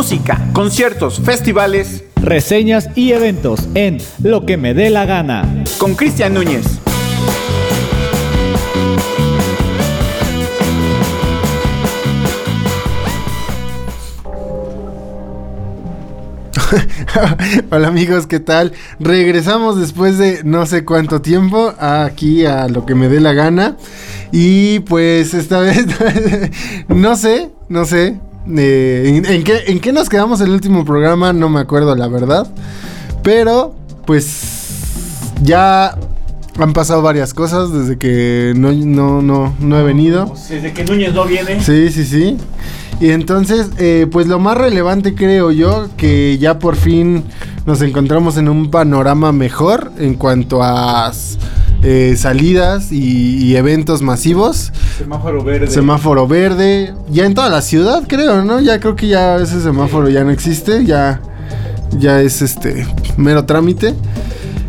música, conciertos, festivales, reseñas y eventos en Lo que me dé la gana. Con Cristian Núñez. Hola amigos, ¿qué tal? Regresamos después de no sé cuánto tiempo aquí a lo que me dé la gana. Y pues esta vez, no sé, no sé. Eh, ¿en, qué, ¿En qué nos quedamos el último programa? No me acuerdo la verdad. Pero, pues ya han pasado varias cosas desde que no, no, no, no he venido. Desde que Núñez no viene. Sí, sí, sí. Y entonces, eh, pues lo más relevante creo yo, que ya por fin nos encontramos en un panorama mejor en cuanto a eh, salidas y, eventos masivos. Semáforo verde. Semáforo verde. Ya en toda la ciudad, creo, ¿no? Ya creo que ya ese semáforo ya no existe. Ya, ya es este mero trámite.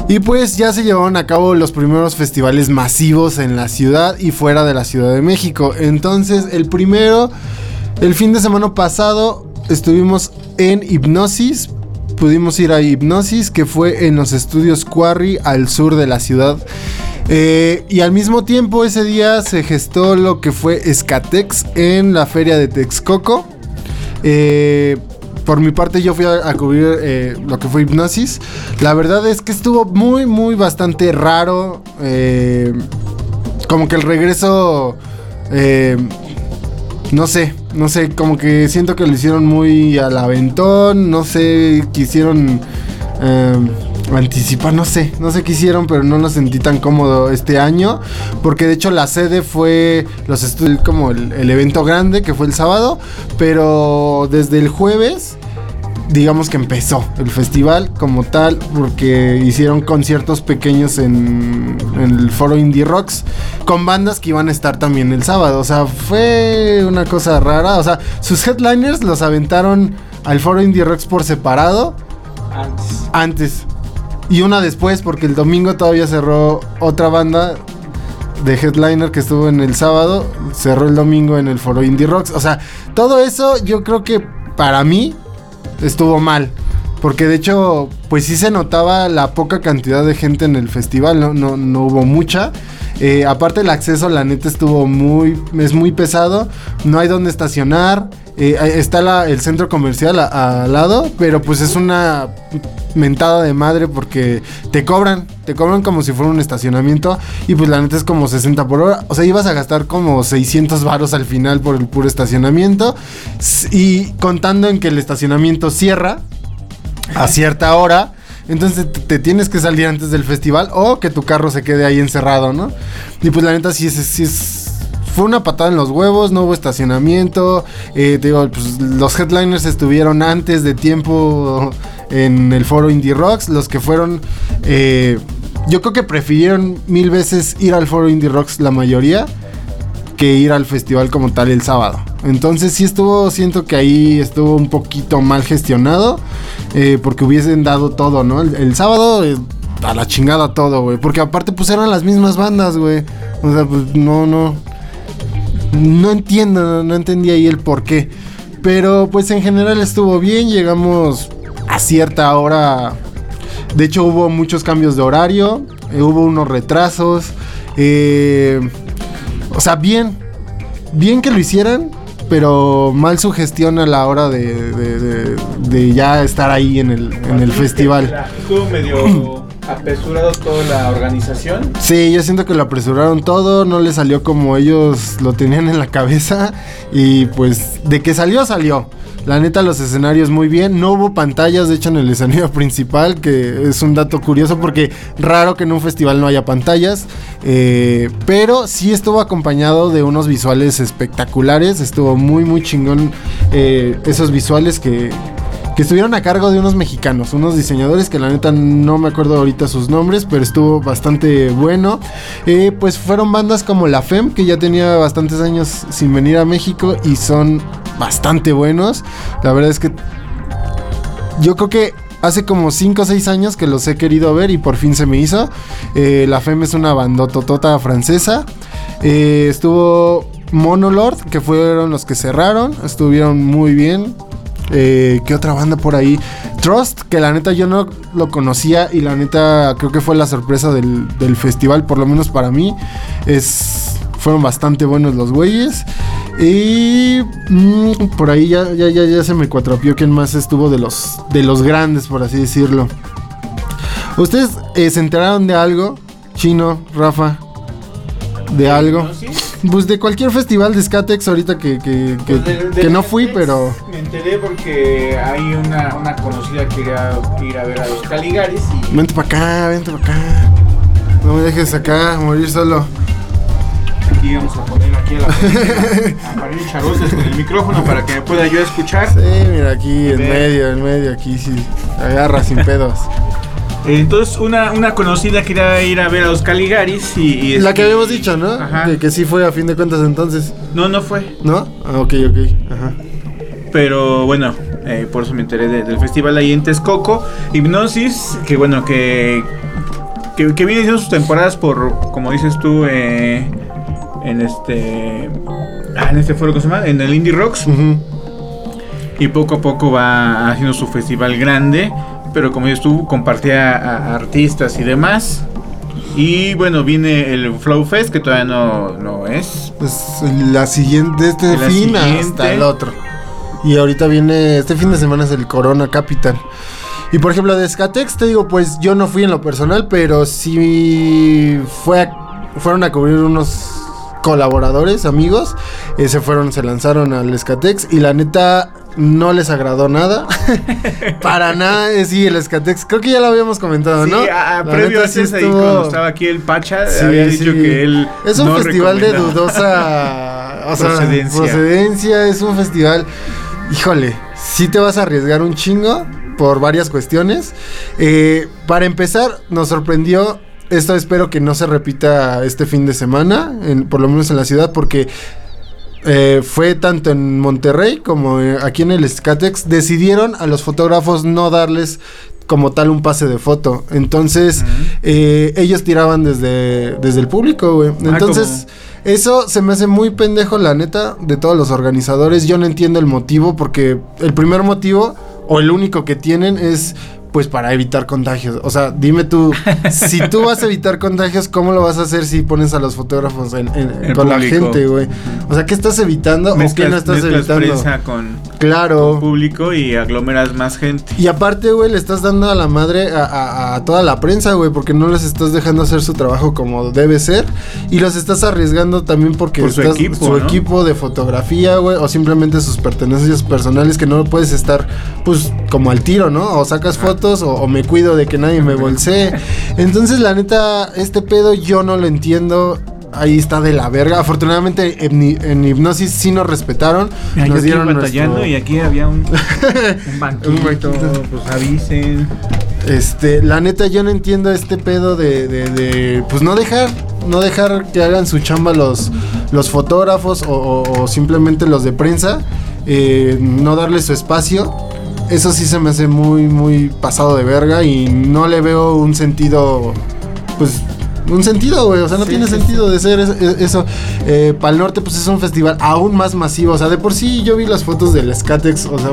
Y pues ya se llevaron a cabo los primeros festivales masivos en la ciudad y fuera de la Ciudad de México. Entonces, el primero el fin de semana pasado estuvimos en Hipnosis. Pudimos ir a Hipnosis, que fue en los estudios Quarry al sur de la ciudad. Eh, y al mismo tiempo ese día se gestó lo que fue Escatex en la feria de Texcoco. Eh, por mi parte yo fui a, cubrir eh, lo que fue Hipnosis. La verdad es que estuvo muy, muy bastante raro. como que el regreso no sé, no sé, como que siento que lo hicieron muy al aventón, no sé, quisieron eh, anticipar, no sé, no sé qué hicieron, pero no lo sentí tan cómodo este año, porque de hecho la sede fue los como el evento grande que fue el sábado, pero desde el jueves digamos que empezó el festival como tal, porque hicieron conciertos pequeños en, el foro Indie Rocks con bandas que iban a estar también el sábado. O sea, fue una cosa rara. O sea, sus headliners los aventaron al foro Indie Rocks por separado. Antes. Antes. Y una después, porque el domingo todavía cerró otra banda de headliner que estuvo en el sábado, cerró el domingo en el foro Indie Rocks. O sea, todo eso yo creo que para mí estuvo mal. Porque de hecho, pues sí se notaba la poca cantidad de gente en el festival, no, no, no hubo mucha. Eh, aparte el acceso, la neta, estuvo muy, es muy pesado. No hay donde estacionar. Eh, está el centro comercial al lado, pero pues es una mentada de madre porque te cobran, te cobran como si fuera un estacionamiento y pues la neta es como 60 por hora. O sea, ibas a gastar como 600 varos al final por el puro estacionamiento y contando en que el estacionamiento cierra a cierta hora. Entonces te, tienes que salir antes del festival o que tu carro se quede ahí encerrado, ¿no? Y pues la neta sí es, sí es fue una patada en los huevos, no hubo estacionamiento. Eh, digo, pues, los headliners estuvieron antes de tiempo en el foro Indie Rocks. Los que fueron, eh, yo creo que prefirieron mil veces ir al foro Indie Rocks la mayoría que ir al festival como tal el sábado. Entonces sí estuvo, siento que ahí estuvo un poquito mal gestionado, eh, porque hubiesen dado todo, ¿no? El, sábado a la chingada todo, güey, porque aparte pues eran las mismas bandas, güey. O sea, pues no, no, no entiendo, no entendí ahí el por qué. Pero pues en general estuvo bien, llegamos a cierta hora. De hecho hubo muchos cambios de horario, eh, hubo unos retrasos. Eh, o sea, bien, bien que lo hicieran, pero mal su gestión a la hora de, de, ya estar ahí en el, en el festival. Estuvo medio apresurado toda la organización. Sí, yo siento que lo apresuraron todo, no le salió como ellos lo tenían en la cabeza y pues de que salió, salió. La neta, los escenarios muy bien. No hubo pantallas, de hecho, en el escenario principal, que es un dato curioso porque raro que en un festival no haya pantallas. Eh, pero sí estuvo acompañado de unos visuales espectaculares. Estuvo muy, muy chingón eh, esos visuales que, estuvieron a cargo de unos mexicanos, unos diseñadores que la neta no me acuerdo ahorita sus nombres, pero estuvo bastante bueno. Eh, pues fueron bandas como La FEM, que ya tenía bastantes años sin venir a México y son bastante buenos. La verdad es que yo creo que hace como 5 o 6 años que los he querido ver y por fin se me hizo. Eh, la FEM es una bandototota francesa. Eh, estuvo Monolord, que fueron los que cerraron. Estuvieron muy bien. Eh, ¿Qué otra banda por ahí? Trust, que la neta yo no lo conocía y la neta creo que fue la sorpresa del, festival, por lo menos para mí. Es, fueron bastante buenos los güeyes. Y mm, por ahí ya, ya, ya, ya se me cuatropió quién más estuvo de los, de los grandes, por así decirlo. ¿Ustedes eh, se enteraron de algo? Chino, Rafa, de algo. ¿Sí? Pues de cualquier festival de Skatex ahorita que, que, que- Pues de- de que no fui, pero... Me enteré porque hay una, una conocida que quería ir a ver a los Caligaris y Vente para acá, vente para acá. No me dejes acá morir solo. aquí vamos a poner aquí a la a María Charotes con el micrófono para que me pueda yo escuchar. Sí, mira aquí, en medio, en medio, aquí sí. Agarra sin pedos. Entonces una, una conocida quería ir a ver a los Caligaris y... y La este- que habíamos dicho, ¿no? Ajá. Que, que sí fue a fin de cuentas entonces. No, no fue. ¿No? Ah, ok, ok. Ajá. Pero bueno, eh, por eso me enteré de- del festival ahí en Texcoco. Hipnosis, que bueno, que, que, que viene haciendo sus temporadas por, como dices tú, eh, en este... ah, en este foro, ¿cómo se llama? En el Indie Rocks. Y poco a poco va haciendo su festival grande. Pero como dices tú, compartía a, a artistas y demás. Y bueno, viene el Flow Fest, que todavía no, no es. Pues la siguiente, este La fin siguiente. hasta el otro. Y ahorita viene, este fin de semana es el Corona Capital. Y por ejemplo, de Skatex, te digo, pues yo no fui en lo personal, pero sí fue a- fueron a cubrir unos colaboradores, amigos. eh, se fueron, se lanzaron al Skatex y la neta no les agradó nada. Para nada, eh, sí, el Skatex. Creo que ya lo habíamos comentado, Sí, ¿no? a- a- previo a sí ahí cuando estaba aquí el Pacha, Sí, había sí. dicho que él. Es un no festival de dudosa o sea, Procedencia. procedencia. Es un festival, híjole, sí te vas a arriesgar un chingo por varias cuestiones. Eh, para empezar, nos sorprendió. Esto espero que no se repita este fin de semana, en- por lo menos en la ciudad, porque eh, fue tanto en Monterrey como eh, aquí en el Skatex. Decidieron a los fotógrafos no darles como tal un pase de foto. Entonces, eh, ellos tiraban desde, desde el público, güey. Entonces, eso se me hace muy pendejo, la neta, de todos los organizadores. Yo no entiendo el motivo, porque el primer motivo, o el único que tienen, es pues para evitar contagios. O sea, dime tú, si tú vas a evitar contagios, ¿cómo lo vas a hacer si pones a los fotógrafos en- en- El con la gente, güey? O sea, ¿qué estás evitando o qué no estás evitando? con, Claro. con público y aglomeras más gente. Y aparte, güey, le estás dando a la madre a, a- a toda la prensa, güey, porque no les estás dejando hacer su trabajo como debe ser. Y los estás arriesgando también porque Por su estás- equipo, su ¿no? equipo de fotografía, güey, o simplemente sus pertenencias personales que no puedes estar, pues, como al tiro, ¿no? O sacas fotos o, o me cuido de que nadie me bolsee. Entonces, la neta, este pedo yo no lo entiendo. Ahí está de la verga. Afortunadamente en, hi- en hipnosis sí nos respetaron. Mira, yo nos aquí dieron batallando nuestro- y aquí había un, un banquito, Un banquito. pues avisen. Este, la neta, yo no entiendo este pedo de, de, de, pues no dejar, no dejar que hagan su chamba los, los fotógrafos o, o- o simplemente los de prensa, eh, no darles su espacio. Eso sí se me hace muy, muy pasado de verga y no le veo un sentido, pues, un sentido, güey. O sea, no Sí, tiene sí, sentido de ser es- es- eso. Eh, Pal Norte, pues es un festival aún más masivo. O sea, de por sí yo vi las fotos del Skatex, o sea,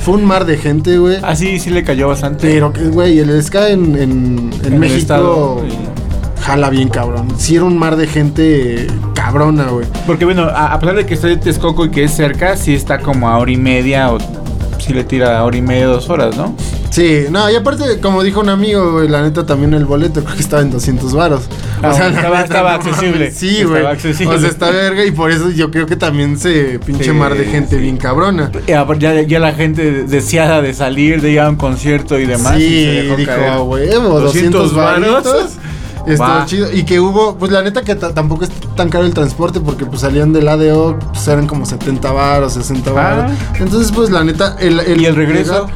fue un mar de gente, güey. Ah, sí, sí le cayó bastante. Pero, que, güey, el Ska en, en, en el México estado, jala bien cabrón. Sí era un mar de gente cabrona, güey. Porque bueno, a, a pesar de que está de Texcoco y que es cerca, sí está como a hora y media o sí le tira hora y media, dos horas, ¿no? Sí, no, y aparte, como dijo un amigo, güey, la neta también el boleto creo que estaba en 200 varos. Ah, la estaba- neta, estaba accesible. Sí, Estaba güey. accesible. O sea, está verga y por eso yo creo que también se pinche Sí, mar de gente sí. bien cabrona. Y Ya, ya la gente deseada de salir, de ir a un concierto y demás. y se Sí, dejó dijo, caer. "A huevo, 200 200 varos. Estuvo chido. Y que hubo, pues la neta que ta- tampoco es tan caro el transporte porque pues salían del ADO, pues eran como 70 baros, 60 baros. Entonces, pues la neta, el, Ah. ¿Y el regreso?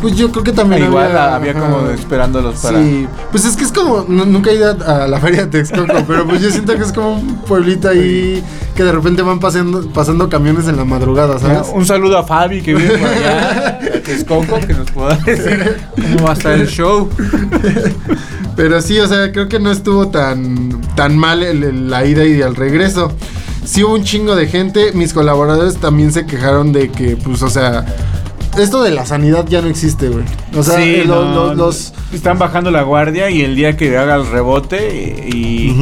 pues yo creo que también Ah, Igual había, como esperándolos para. Sí, pues es que es como, nu- nunca he ido a, a la feria de Texcoco, pero pues yo siento que es como un pueblito ahí que de repente van pasando, pasando camiones en la madrugada, ¿sabes? Un saludo a Fabi que vive por allá, de Texcoco, que nos pueda decir cómo va a estar el show. Pero sí, o sea, creo que no estuvo tan, tan mal el- el- la ida y el regreso. Sí hubo un chingo de gente. Mis colaboradores también se quejaron de que, pues, o sea, esto de la sanidad ya no existe, güey. O sea, Sí, no, los, Están bajando la guardia y el día que haga el rebote y...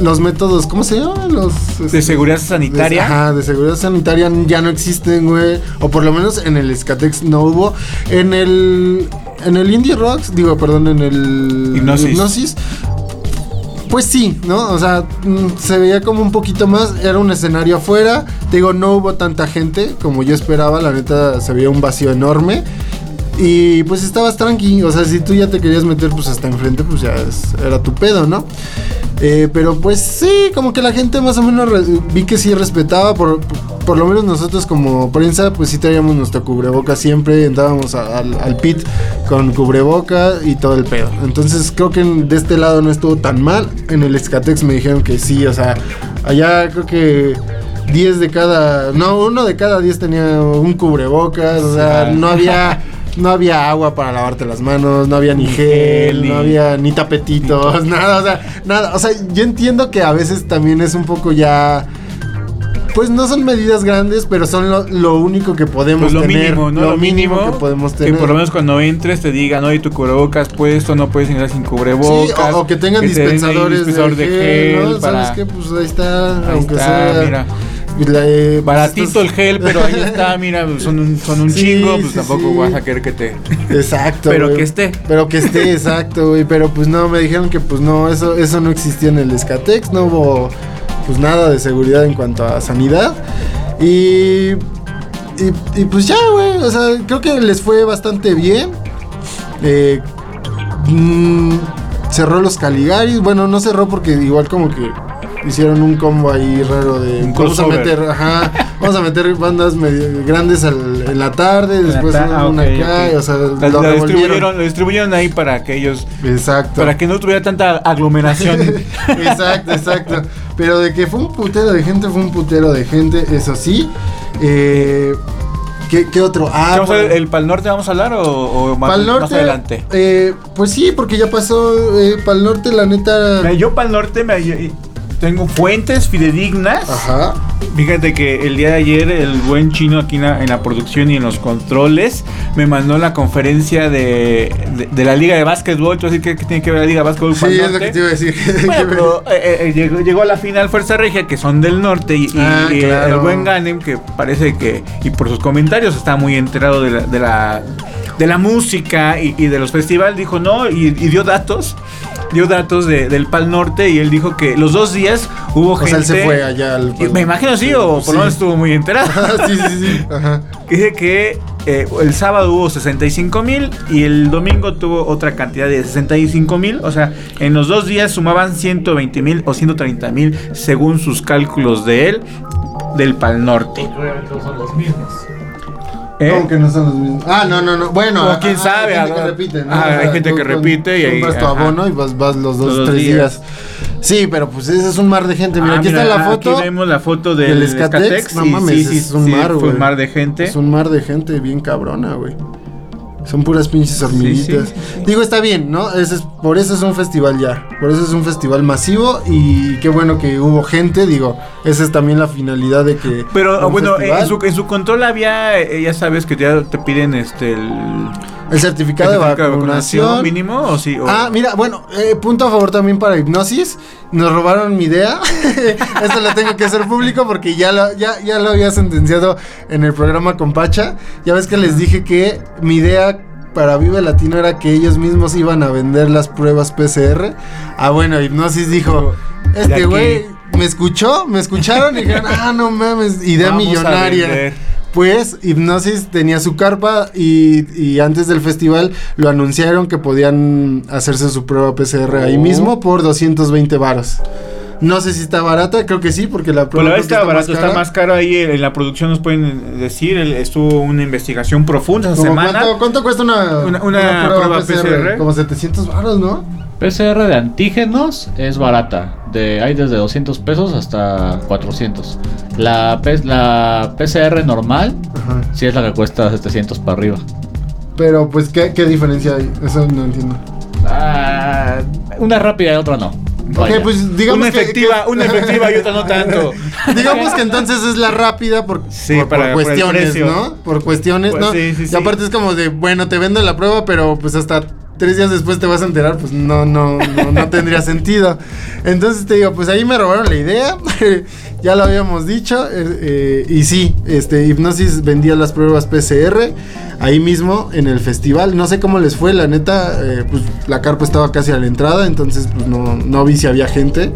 los métodos, ¿cómo se llaman? Los De este, seguridad sanitaria. de- ajá, de seguridad sanitaria ya no existen, güey. O por lo menos en el Escatex no hubo. En el. En el Indie Rocks, digo, perdón, en el. Hipnosis. Pues sí, ¿no? O sea, mm, se veía como un poquito más. Era un escenario afuera. Te digo, no hubo tanta gente como yo esperaba. La neta, se veía un vacío enorme. Y pues estabas tranqui, o sea, si tú ya te querías meter pues hasta enfrente, pues ya es- era tu pedo, ¿no? Eh, pero pues sí, como que la gente más o menos vi que sí respetaba, por, por lo menos nosotros como prensa, pues sí traíamos nuestro cubreboca siempre, entrábamos a- al, al pit con cubreboca y todo el pedo. Entonces creo que de este lado no estuvo tan mal. En el Escatex me dijeron que sí, o sea, allá creo que 10 de cada, no, uno de cada 10 tenía un cubrebocas, o sea, no había... No había agua para lavarte las manos, no había ni Ni gel, no había ni tapetitos, nada, o sea, nada. O sea, yo entiendo que a veces también es un poco ya. Pues no son medidas grandes, pero son lo, lo único que podemos Pues lo tener. mínimo, ¿no? Lo, mínimo, que podemos tener. por lo menos cuando entres te digan, oye, tu cubrebocas puesto, no puedes entrar sin Sí, cubrebocas. o, o que tengan te dispensadores dispensador de, gel, ¿no? para- ¿Sabes qué? Pues ahí está, Ahí aunque está, sea. mira. Eh, Baratito estos- el gel, pero ahí está, mira, son un, son un Sí, chingo, pues sí, tampoco sí. vas a querer que te... Exacto. Pero que esté. Pero que esté, exacto, güey. Pero pues no, me dijeron que pues no, eso, eso no existía en el Escatex, no hubo pues nada de seguridad en cuanto a sanidad. Y, y, y, pues ya, güey. O sea, creo que les fue bastante bien. Eh, mm, cerró los Caligaris. Bueno, no cerró porque igual como que hicieron un combo ahí raro de Un vamos a meter, ajá, vamos a meter bandas medio grandes al- en la tarde, después ta- ah, una acá, ok. o sea, La- lo revolvieron. distribuyeron, lo distribuyeron ahí para que ellos... Exacto. Para que no tuviera tanta aglomeración. exacto, exacto. Pero de que fue un putero de gente, fue un putero de gente, eso sí. Eh, ¿qué, qué otro? Ah, ¿Vamos a ver, bueno, ¿El Pal Norte vamos a hablar o, o más, Pal más Norte, adelante? eh, pues sí, porque ya pasó eh, Pal Norte, la neta. Yo Pal Norte me, tengo fuentes fidedignas. Ajá. Fíjate que el día de ayer el buen chino aquí en la, en la producción y en los controles me mandó la conferencia de, de, de la liga de básquetbol. ¿Tú decir qué tiene que ver la liga de básquetbol? Sí, es lo que te iba a decir. Bueno, pero eh, eh, llegó, llegó a la final Fuerza Regia, que son del norte, y, y- Ah, y claro. el buen Ganem, que parece que, y por sus comentarios, está muy enterado de la, de la, de la música y, y de los festivales, dijo no, y, y dio datos, dio datos de- del Pal Norte, y él dijo que los dos días hubo o gente... sea, él se fue allá al. me imagino sí, o por lo menos estuvo muy enterado. sí, sí, sí. Ajá. Dice que eh, el sábado hubo 65 mil y el domingo tuvo otra cantidad de 65 mil. O sea, en los dos días sumaban 120 mil o 130 mil según sus cálculos de él, del Pal Norte. Obviamente no son los mismos. ¿Eh? ¿Cómo que no son los mismos? Ah, no, no, no. Bueno, O quién ah, sabe, Hay gente que repite, ¿no? ah, hay gente que repite y ahí- Compras tu abono y vas, vas los dos, tres días. días. Sí, pero pues ese es un mar de gente. Mira, Ah, aquí mira, está la foto. Aquí vemos la foto del, del Escatex. Escatex. No y mames, es un mar, Fue güey. un mar de gente. Es un mar de gente bien cabrona, güey. Son puras pinches hormiguitas. sí, sí. Digo, está bien, ¿no? Ese es, por eso es un festival ya. Por eso es un festival masivo y qué bueno que hubo gente. Digo, esa es también la finalidad de que. Pero bueno, en su, en su control había, eh, ya sabes que ya te piden este el, El certificado, de certificado vacunación. mínimo o sí. o- Ah, mira, bueno, eh, punto a favor también para Hipnosis. Nos robaron mi idea. Esto lo tengo que hacer público porque ya lo, ya, ya lo había sentenciado en el programa con Pacha. Ya ves que les dije que mi idea para Vive Latino era que ellos mismos iban a vender las pruebas PCR. Ah, bueno, Hipnosis dijo, este güey me escuchó, me escucharon y dijeron, ah, no mames, idea Vamos a millonaria. Pues Hipnosis tenía su carpa y, y antes del festival lo anunciaron que podían hacerse su prueba PCR ahí Oh. mismo por 220 varos. No sé si está barata, creo que sí, porque la prueba verdad que está barato, está cara. más caro ahí en la producción nos pueden decir, el- estuvo una investigación profunda esa ¿Cómo semana. ¿cuánto, cuánto cuesta una, Una- una prueba PCR? Como 700 varos, ¿no? PCR de antígenos es barata. De, hay desde 200 pesos hasta 400. La, PCR normal Ajá. sí es la que cuesta 700 para arriba. Pero pues, ¿qué, qué diferencia hay? Eso no entiendo. Ah, una rápida y otra no. Vaya. Ok, pues digamos una que- efectiva, que- una efectiva y otra no tanto. Digamos que entonces es la rápida por, Sí, por, para- cuestiones. ¿no? Por cuestiones, Pues ¿no? sí, sí, y sí. aparte es como de, bueno, te vendo la prueba, pero pues hasta tres días después te vas a enterar, pues no, no, no, no tendría sentido. Entonces te digo, pues ahí me robaron la idea, ya lo habíamos dicho, eh, eh, y sí, este, Hipnosis vendía las pruebas PCR ahí mismo en el festival. No sé cómo les fue, la neta, eh, pues la carpa estaba casi a la entrada, entonces pues no, no vi si había gente.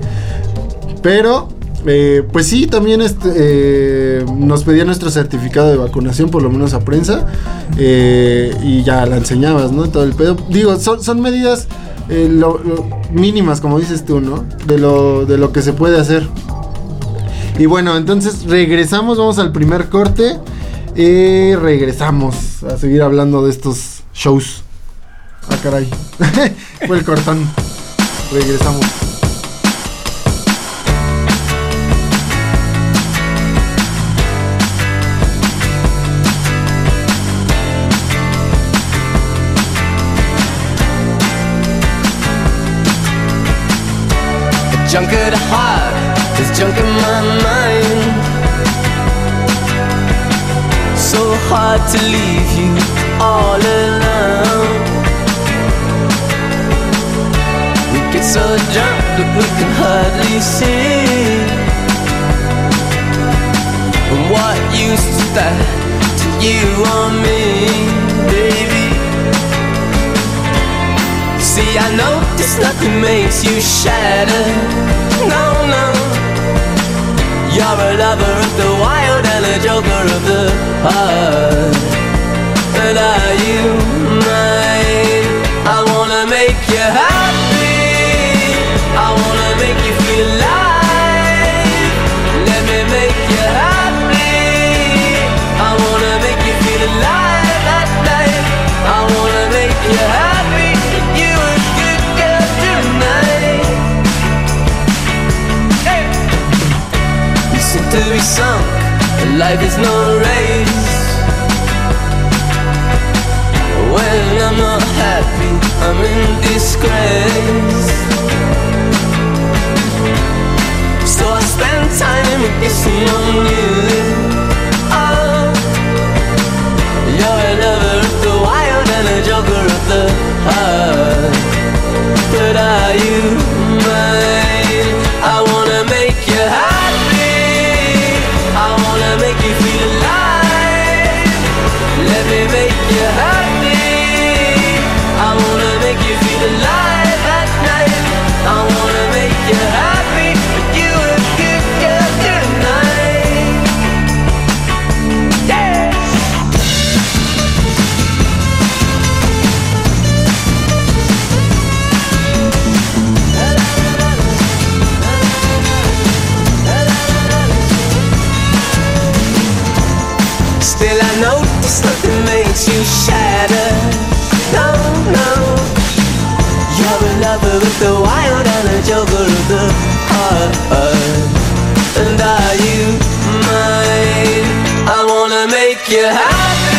Pero, eh, pues sí, también este, eh, nos pedía nuestro certificado de vacunación, por lo menos a prensa, eh, y ya la enseñabas, ¿no? Todo el pedo. Digo, son, medidas mínimas, como dices tú, ¿no? De lo, de lo que se puede hacer. Y bueno, entonces regresamos, vamos al primer corte. Y regresamos a seguir hablando de estos shows. Ah, caray. Fue el cortón. Regresamos. Junk at heart, there's junk in my mind. So hard to leave you all alone. We get so drunk that we can hardly see. What use is that to you or me, baby? See, I notice nothing makes you shatter. No, no. You're a lover of the wild and a joker of the heart. But are you mine? I wanna make you happy. I wanna make you feel alive. Be sunk. and Life is no race. When I'm not happy, I'm in disgrace. So I spend time kissing on you. Oh, you're a lover of the wild and a joker of the heart. But are you mine? Of the wild and a joker of the heart And are you mine? I wanna make you happy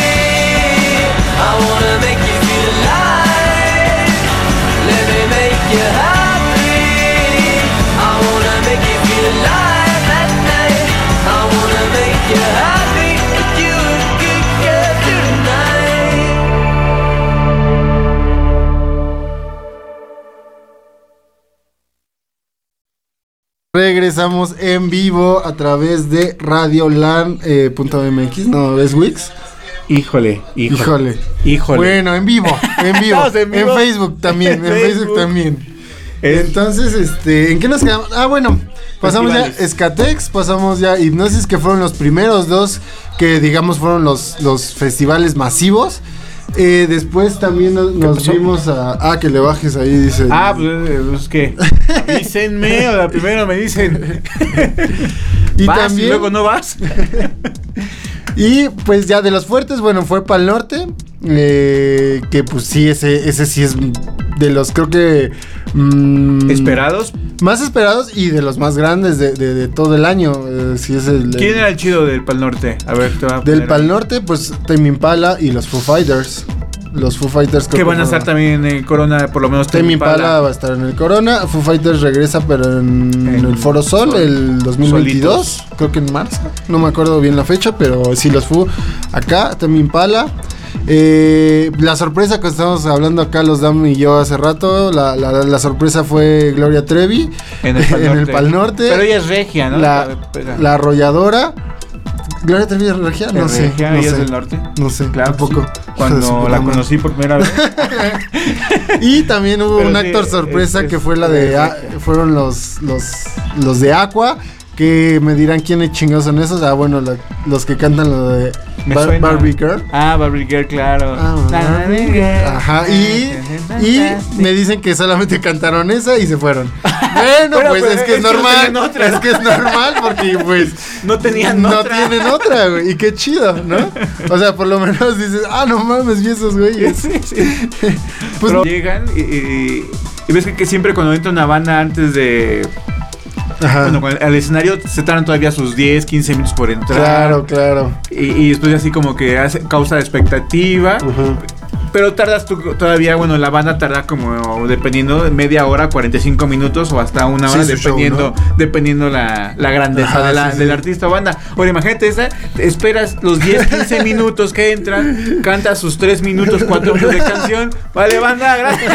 Regresamos en vivo a través de radiolan.mx, no, es Wix. Híjole, híjole. Híjole. Bueno, en vivo, en vivo. En. Facebook también, en En Facebook, Facebook. también. Es- Entonces, este, ¿en qué nos quedamos? Ah, bueno, pasamos ya Festivales. Escatex, pasamos ya Hipnosis, que fueron los primeros dos que digamos fueron los, los festivales masivos. Eh, después también nos, nos vimos a... Ah, que le bajes ahí, dice. Ah, pues, eh, pues que avísenme, o sea, primero me dicen. y vas también... y luego no vas. Y pues ya de los fuertes, bueno, fue para el norte. eh, que pues sí, ese, ese sí es de los creo que... mm, Esperados. Más esperados y de los más grandes de, de- de todo el año. eh, sí es el, ¿Quién era el chido del Pal Norte? A ver, te va a Del Pal Norte, pues Tame Impala y los Foo Fighters. Los Foo Fighters Que van a estar también en Corona, por lo menos Tame Impala va a estar en el Corona. Foo Fighters regresa, pero en, En el Foro Sol, Sol. el 2022. Solitos. Creo que en marzo. No me acuerdo bien la fecha, pero sí los Foo acá. Tame Impala. Eh, la sorpresa que estamos hablando acá, los Dam y yo hace rato. La, la- la sorpresa fue Gloria Trevi En el Pal en el Norte. Pal Norte. Pero ella es regia, ¿no? la, la arrolladora. Gloria Trevi es regia, no Es sé. regia, no ella es sé. del norte. No sé, Claro, tampoco. sí. Cuando la conocí por primera vez. Y también hubo Pero un sí, actor es- sorpresa es- que fue la de es a- fueron los los los de Aqua que me dirán quiénes chingados son esos. Ah, bueno, la- los que cantan lo de Bar-. Barbie Girl. Ah, Barbie Girl, claro. Ah, Barbie Girl. Ajá, y, y me dicen que solamente cantaron esa y se fueron. Bueno, Bueno, pues es que es, no normal. otra. Es que es normal porque pues No tenían no otra. tienen otra, güey. Y qué chido, ¿no? O sea, por lo menos dices, ah, no mames, vi esos güeyes. Sí, sí. Pues Pero llegan y, y- y ves que, que siempre cuando entra una banda antes de. Ajá. Bueno, al escenario se tardan todavía sus 10, 15 minutos por entrar. Claro, claro. Y, y después así como que hace, causa expectativa. Ujú. Pero tardas tú todavía, bueno, la banda tarda como dependiendo de media hora, 45 minutos o hasta una Sí, hora, show, dependiendo, dependiendo la, la grandeza Ajá, de la- sí, del sí. artista o banda. Ahora imagínate esa, esperas los 10, 15 minutos que entran, canta sus 3 minutos, 4 minutos de canción. Vale, banda, gracias.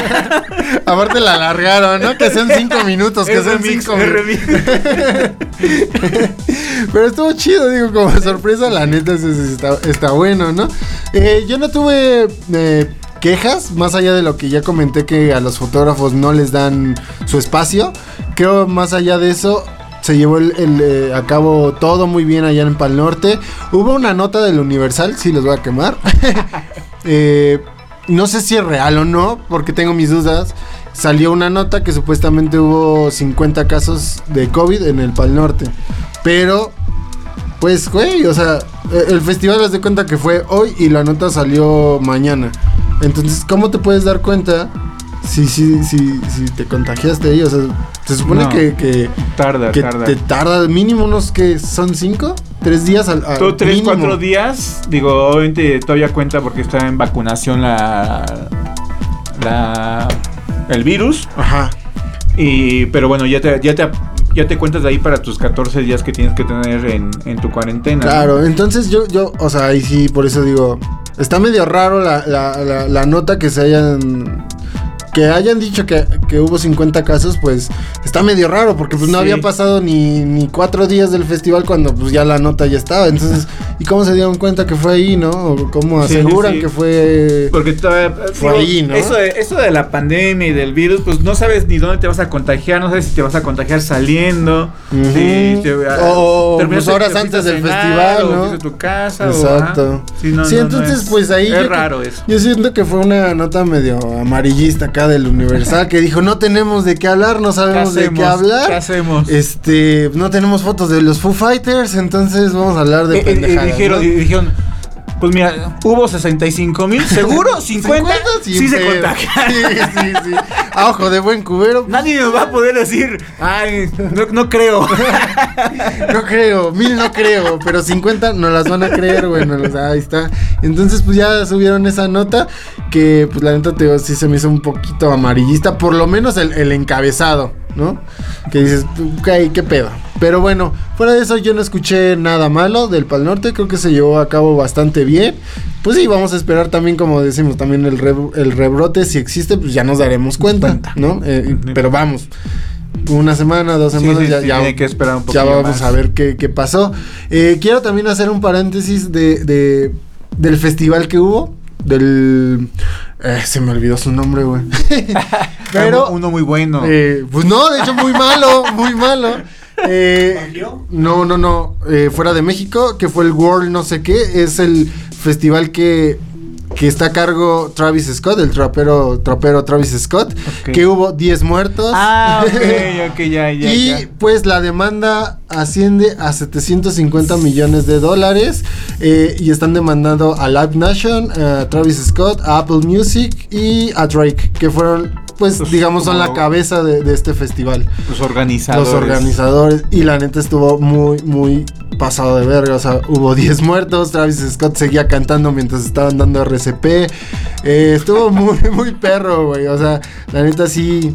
Aparte la alargaron, ¿no? Que sean cinco minutos, que sean remix, cinco es minutos. remix. Pero estuvo chido, digo, como sorpresa, la neta está, está bueno, ¿no? Eh, yo no tuve eh, quejas, más allá de lo que ya comenté que a los fotógrafos no les dan su espacio. Creo más allá de eso. Se llevó el, el, eh, a cabo todo muy bien allá en Pal Norte. Hubo una nota del Universal, sí los voy a quemar. Eh, no sé si es real o no, porque tengo mis dudas. Salió una nota que supuestamente hubo 50 casos de COVID en el Pal Norte. Pero, pues, güey, o sea, eh, el festival haz de cuenta que fue hoy y la nota salió mañana. Entonces, ¿cómo te puedes dar cuenta si, si, si, si te contagiaste ahí? O sea, se supone No. que, que, Tarda, que tarda. te tarda mínimo unos que son cinco, tres días al, al Todo 3, mínimo. 4 días. Digo, obviamente todavía cuenta porque está en vacunación la. la el virus. Ajá. Y, pero bueno, ya te, ya te, ya te cuentas de ahí para tus 14 días que tienes que tener en, en tu cuarentena. Claro, entonces yo, yo, o sea, ahí sí, por eso digo, está medio raro la, la, la nota que se hayan, que hayan dicho que, que hubo 50 casos, pues está medio raro, porque pues no Sí. había pasado ni, ni cuatro días del festival cuando pues ya la nota ya estaba, entonces, ¿y cómo se dieron cuenta que fue ahí, no? O cómo aseguran sí. que fue... Porque todavía, Fue ahí, ¿no? Eso de, eso de la pandemia y del virus, pues no sabes ni dónde te vas a contagiar, no sabes si te vas a contagiar saliendo, te- O, pues, horas te antes del cenar, festival, o ¿no? a tu casa. o- Exacto. ajá. Sí, no, sí, no, no entonces es- pues ahí... Es yo- raro eso. Yo siento que fue una nota medio amarillista acá del Universal que dijo no tenemos de qué hablar, no sabemos de qué hablar. ¿Qué hacemos? Este, no tenemos fotos de los Foo Fighters, entonces vamos a hablar de Eh, eh, pendejadas. eh, dijeron, ¿no? y dijeron, pues mira, hubo 65 mil, seguro, 50, Sin sí se contagia. Sí, sí, sí. A ojo de buen cubero. Nadie nos va a poder decir, ay, no, no creo. No creo, mil no creo, pero 50 no las van a creer, bueno, o sea, ahí está. Entonces, pues ya subieron esa nota que, pues la neta, te digo, sí se me hizo un poquito amarillista, por lo menos el, el encabezado, ¿no? Que dices, ok, qué pedo. Pero bueno, fuera de eso yo no escuché nada malo del Pal Norte, creo que se llevó a cabo bastante bien. Pues sí, vamos a esperar también, como decimos, también el, re- el rebrote, si existe, pues ya nos daremos cuenta. ¿no? Eh, pero vamos. Una semana, dos semanas, sí, ya, sí, ya, tiene que esperar un ya vamos más. a ver qué, qué pasó. Eh, quiero también hacer un paréntesis de, de- del festival que hubo. Del. eh, se me olvidó su nombre, güey. Pero. uno muy bueno. eh, pues no, de hecho, muy malo, muy malo. Eh, no, no, no. eh, fuera de México, que fue el World no sé qué. Es el festival que. Que está a cargo Travis Scott, el trapero, trapero Travis Scott. Que hubo 10 muertos. ah, ok, ok, ya, ya. y ya. pues la demanda asciende a 750 millones de dólares eh, y están demandando a Live Nation, a Travis Scott, a Apple Music y a Drake, que fueron, pues, Pues, digamos, son la cabeza de, de este festival. Los organizadores. Los organizadores. Y la neta estuvo muy, muy pasado de verga. O sea, hubo 10 muertos. Travis Scott seguía cantando mientras estaban dando RCP. Eh, estuvo muy, muy perro, güey. O sea, la neta sí.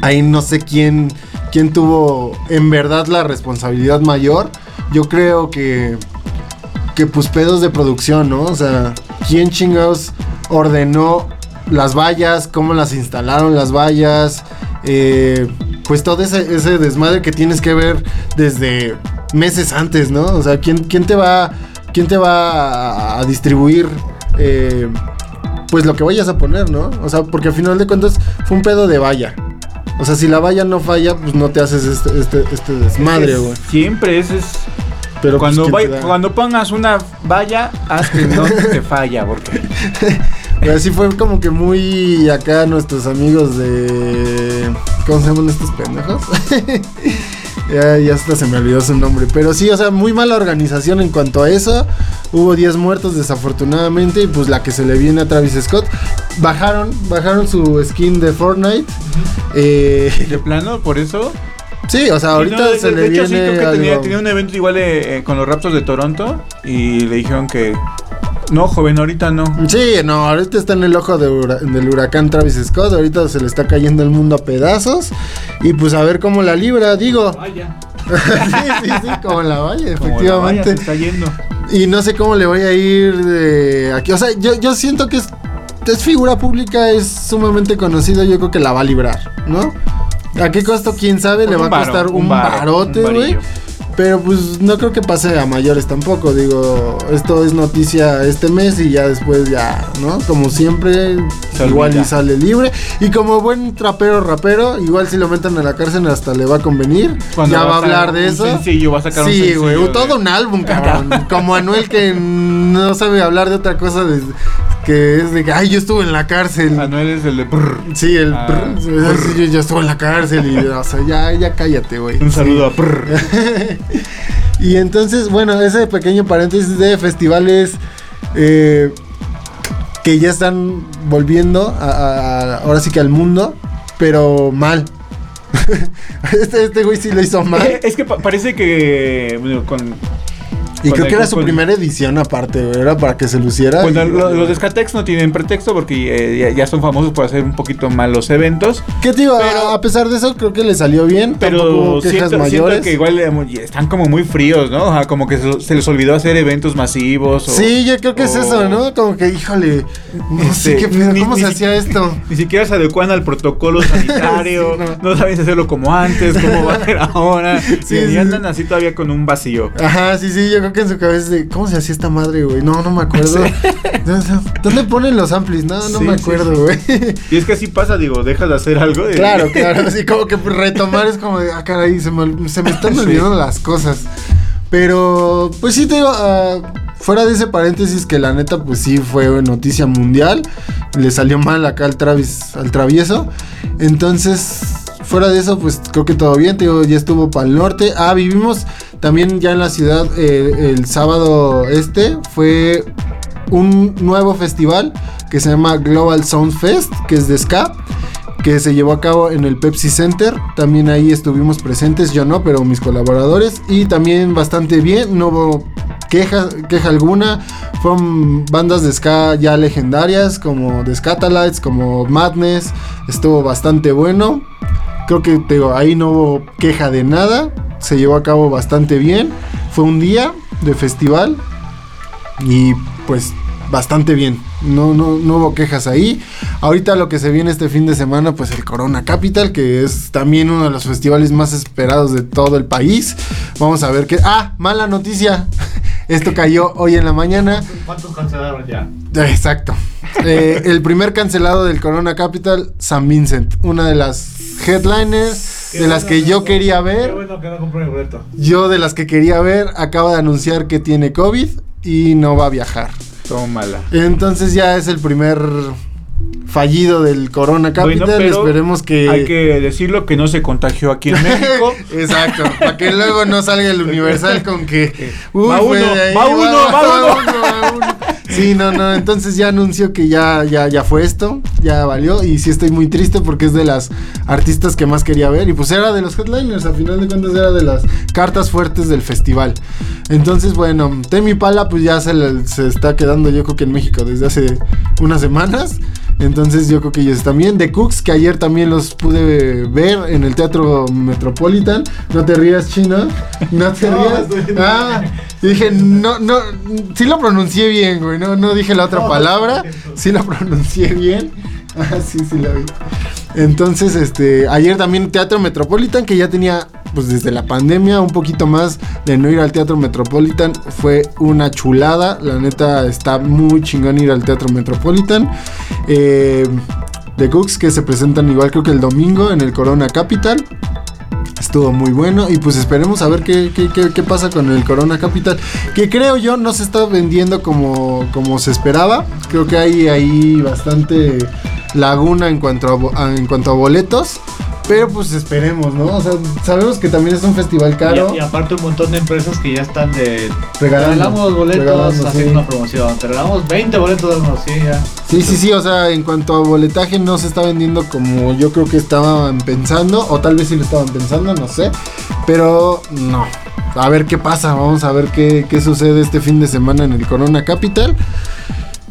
Ahí no sé quién, quién tuvo en verdad la responsabilidad mayor. Yo creo que. Que pues pedos de producción, ¿no? O sea, ¿quién chingados ordenó las vallas? ¿Cómo las instalaron las vallas? Eh, pues todo ese, ese desmadre que tienes que ver desde meses antes, ¿no? O sea, ¿quién, quién te va, quién te va a, a distribuir eh, pues lo que vayas a poner, ¿no? O sea, porque al final de cuentas fue un pedo de valla. O sea, si la valla no falla, pues no te haces este, este, este desmadre, Es- güey. Siempre es, es Pero cuando, pues, ¿quién vay- te da? cuando pongas una valla, haz que no te falla, porque Pero así fue como que muy acá nuestros amigos de. ¿Cómo se llaman estos pendejos? ya, ya hasta se me olvidó su nombre. Pero sí, o sea, muy mala organización en cuanto a eso. Hubo 10 muertos desafortunadamente. Y pues la que se le viene a Travis Scott. Bajaron, bajaron su skin de Fortnite. Eh, de plano, por eso. sí, o sea, ahorita no, de- se de le hecho, sí, viene. creo que algo- tenía un evento igual eh, eh, con los Raptors de Toronto y le dijeron que no, joven, ahorita no. Sí, no, ahorita está en el ojo de hura- del huracán Travis Scott. Ahorita se le está cayendo el mundo a pedazos. Y pues a ver cómo la libra, digo. Vaya. sí, sí, sí, como la valla, Como la valla efectivamente. se está yendo. Y no sé cómo le voy a ir de aquí. O sea, yo, yo siento que es, es figura pública, es sumamente conocido. Yo creo que la va a librar, ¿no? ¿A qué costo? ¿Quién sabe? le va a costar un, barote, güey. Pero pues no creo que pase a mayores tampoco. Digo, esto es noticia este mes y ya después ya, ¿no? Como siempre, Se igual olvida. y sale libre. Y como buen trapero rapero, igual si lo metan a la cárcel hasta le va a convenir. Cuando ya va a hablar de un eso. sencillo, va a sacar un sí, güey, de- todo un álbum, cabrón. como Anuel que no sabe hablar de otra cosa de- que es de que, ay, yo estuve en la cárcel. Anuel es el de brr. Sí, el Ah, sí, yo, yo estuve en la cárcel y, o sea, ya, ya cállate, güey. Un Sí. saludo a brr. Y entonces, bueno, ese pequeño paréntesis de festivales eh, que ya están volviendo a, a- a- ahora sí que al mundo, pero mal. este, este güey sí lo hizo mal. Es que pa- parece que bueno, con Y creo que era su primera edición aparte, güey, era para que se luciera. Bueno, y- lo- los de Skatex no tienen pretexto porque eh, ya, ya son famosos por hacer un poquito mal los eventos. ¿Qué te digo? A- pero- a pesar de eso, creo que le salió bien. Pero siento, siento que igual eh, están como muy fríos, ¿no? O sea, como que se, se les olvidó hacer eventos masivos. O, Sí, yo creo que es eso, ¿no? Como que, híjole, no sé Este, qué pedo, ¿cómo ni se hacía esto? Ni siquiera se adecuan al protocolo sanitario, Sí, no. no. saben hacerlo como antes, cómo va a ser ahora. Sí, y, y sí. andan así todavía con un vacío. Ajá, sí, sí, yo creo que en su cabeza es de, ¿cómo se hacía esta madre, güey? No, no me acuerdo. ¿Dónde ponen los amplis? No, no Sí, me acuerdo, sí. güey. Y es que así pasa, digo, dejas de hacer algo. de- claro, claro, así como que retomar es como de, ah, caray, se me, ol- se me están olvidando las cosas. Pero, pues sí, te digo, ah, fuera de ese paréntesis que la neta, pues sí fue noticia mundial. Le salió mal acá al Travis, al travieso. Entonces, fuera de eso, pues creo que todo bien. Te digo, ya estuvo para el norte. Ah, vivimos también ya en la ciudad eh, el sábado este. Fue un nuevo festival que se llama Global Sound Fest, que es de ska que se llevó a cabo en el Pepsi Center. También ahí estuvimos presentes, yo no, pero mis colaboradores. Y también bastante bien, no hubo queja, queja alguna. Fueron bandas de ska ya legendarias, como The Scatalites, como Madness. Estuvo bastante bueno. Creo que te digo, ahí no hubo queja de nada. Se llevó a cabo bastante bien. Fue un día de festival. Y pues bastante bien. No, no, no hubo quejas ahí. Ahorita lo que se viene este fin de semana, pues el Corona Capital, que es también uno de los festivales más esperados de todo el país. Vamos a ver qué. Ah, mala noticia. Esto cayó hoy en la mañana. ¿Cuántos cancelaron ya? Exacto. Eh, el primer cancelado del Corona Capital, San Vincent. Una de las headliners de las que yo quería ver. Qué bueno que no compré boleto. Yo de las que quería ver, acaba de anunciar que tiene COVID y no va a viajar. Tómala. Entonces ya es el primer fallido del Corona Capital. Bueno, pero Esperemos que. Hay que decirlo que no se contagió aquí en México. Exacto, para que luego no salga el Universal con que. Va uno, ahí, va uno, va uno. va uno. Sí, no, no, entonces ya anunció que ya, ya, ya fue esto, ya valió. Y sí estoy muy triste porque es de las artistas que más quería ver. Y pues era de los headliners, al final de cuentas era de las cartas fuertes del festival. Entonces, bueno, Temi Pala pues ya se, le- se está quedando yo creo que en México desde hace unas semanas. Entonces yo creo que ellos también. The Cooks, que ayer también los pude ver en el Teatro Metropolitan. No te rías, chino. No te rías. Ah, dije, no, no, sí lo pronuncié bien, güey. No, no dije la otra palabra. Sí lo pronuncié bien. Ah, sí, sí lo vi. Entonces, este, ayer también Teatro Metropolitan, que ya tenía, pues desde la pandemia, un poquito más de no ir al Teatro Metropolitan, fue una chulada. La neta, está muy chingón ir al Teatro Metropolitan. Eh, The Cooks, que se presentan igual creo que el domingo en el Corona Capital. Estuvo muy bueno y pues esperemos a ver qué, qué- qué- pasa con el Corona Capital. Que creo yo no se está vendiendo como, como se esperaba. Creo que hay ahí bastante laguna en cuanto a- en cuanto a boletos. Pero pues esperemos, ¿no? O sea, sabemos que también es un festival caro. Y, y aparte un montón de empresas que ya están de... Regalando, regalamos boletos, regalando, haciendo sí. una promoción. Te regalamos 20 boletos de uno, sí, ya. Sí, sí, sí, o sea, en cuanto a boletaje no se está vendiendo como yo creo que estaban pensando, o tal vez sí lo estaban pensando, no sé, pero no. A ver qué pasa, vamos a ver qué, qué sucede este fin de semana en el Corona Capital.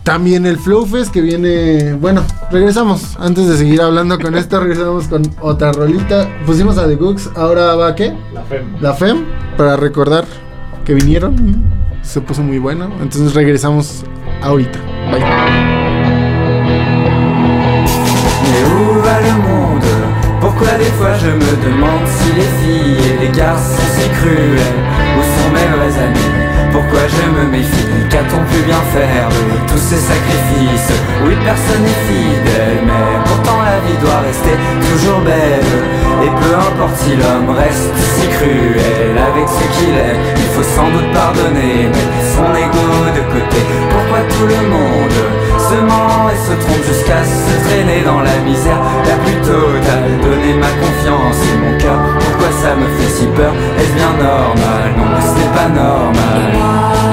También el Flow Fest que viene, bueno, regresamos, antes de seguir hablando con esto, regresamos con otra rolita. Pusimos a The Gooks, ahora va qué? La FEM. La FEM, para recordar que vinieron, se puso muy bueno, entonces regresamos ahorita. Bye. Mais où va le monde Pourquoi des fois je me demande si les filles et les garçons sont si cruels Où sont mes vrais amis Pourquoi je me méfie Qu'a-t-on pu bien faire de tous ces sacrifices Oui personne n'est fidèle Mais la vie doit rester toujours belle. Et peu importe si l'homme reste si cruel Avec ce qu'il est Il faut sans doute pardonner Mettre son ego de côté. Pourquoi tout le monde se ment et se trompe jusqu'à se traîner dans la misère? La plus totale. Donner ma confiance et mon cœur, pourquoi ça me fait si peur? Est-ce bien normal? Non, ce n'est pas normal.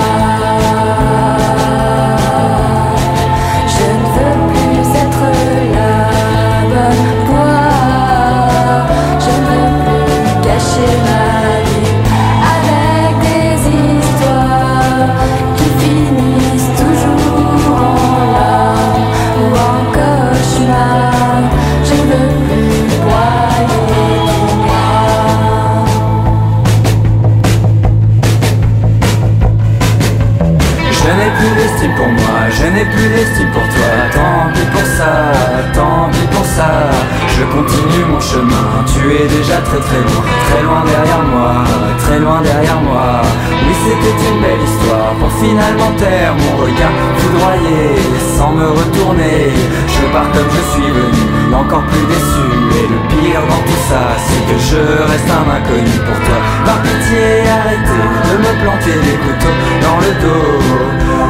Mon regard foudroyé, sans me retourner. Je pars comme je suis venu, encore plus déçu. Et le pire dans tout ça, c'est que je reste un inconnu pour toi. Par pitié, arrêtez de me planter des couteaux dans le dos.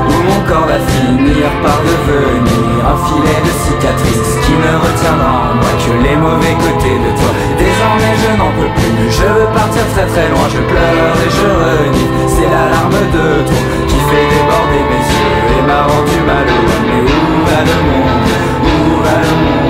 Où mon corps va finir par devenir un filet de cicatrices qui ne retiendra en moi que les mauvais côtés de toi. Désormais je n'en peux plus, je veux partir très très loin, je pleure et je renie. C'est l'alarme de trop qui fait déborder mes yeux et m'a rendu malheureux. Mais où va le monde? Où va le monde?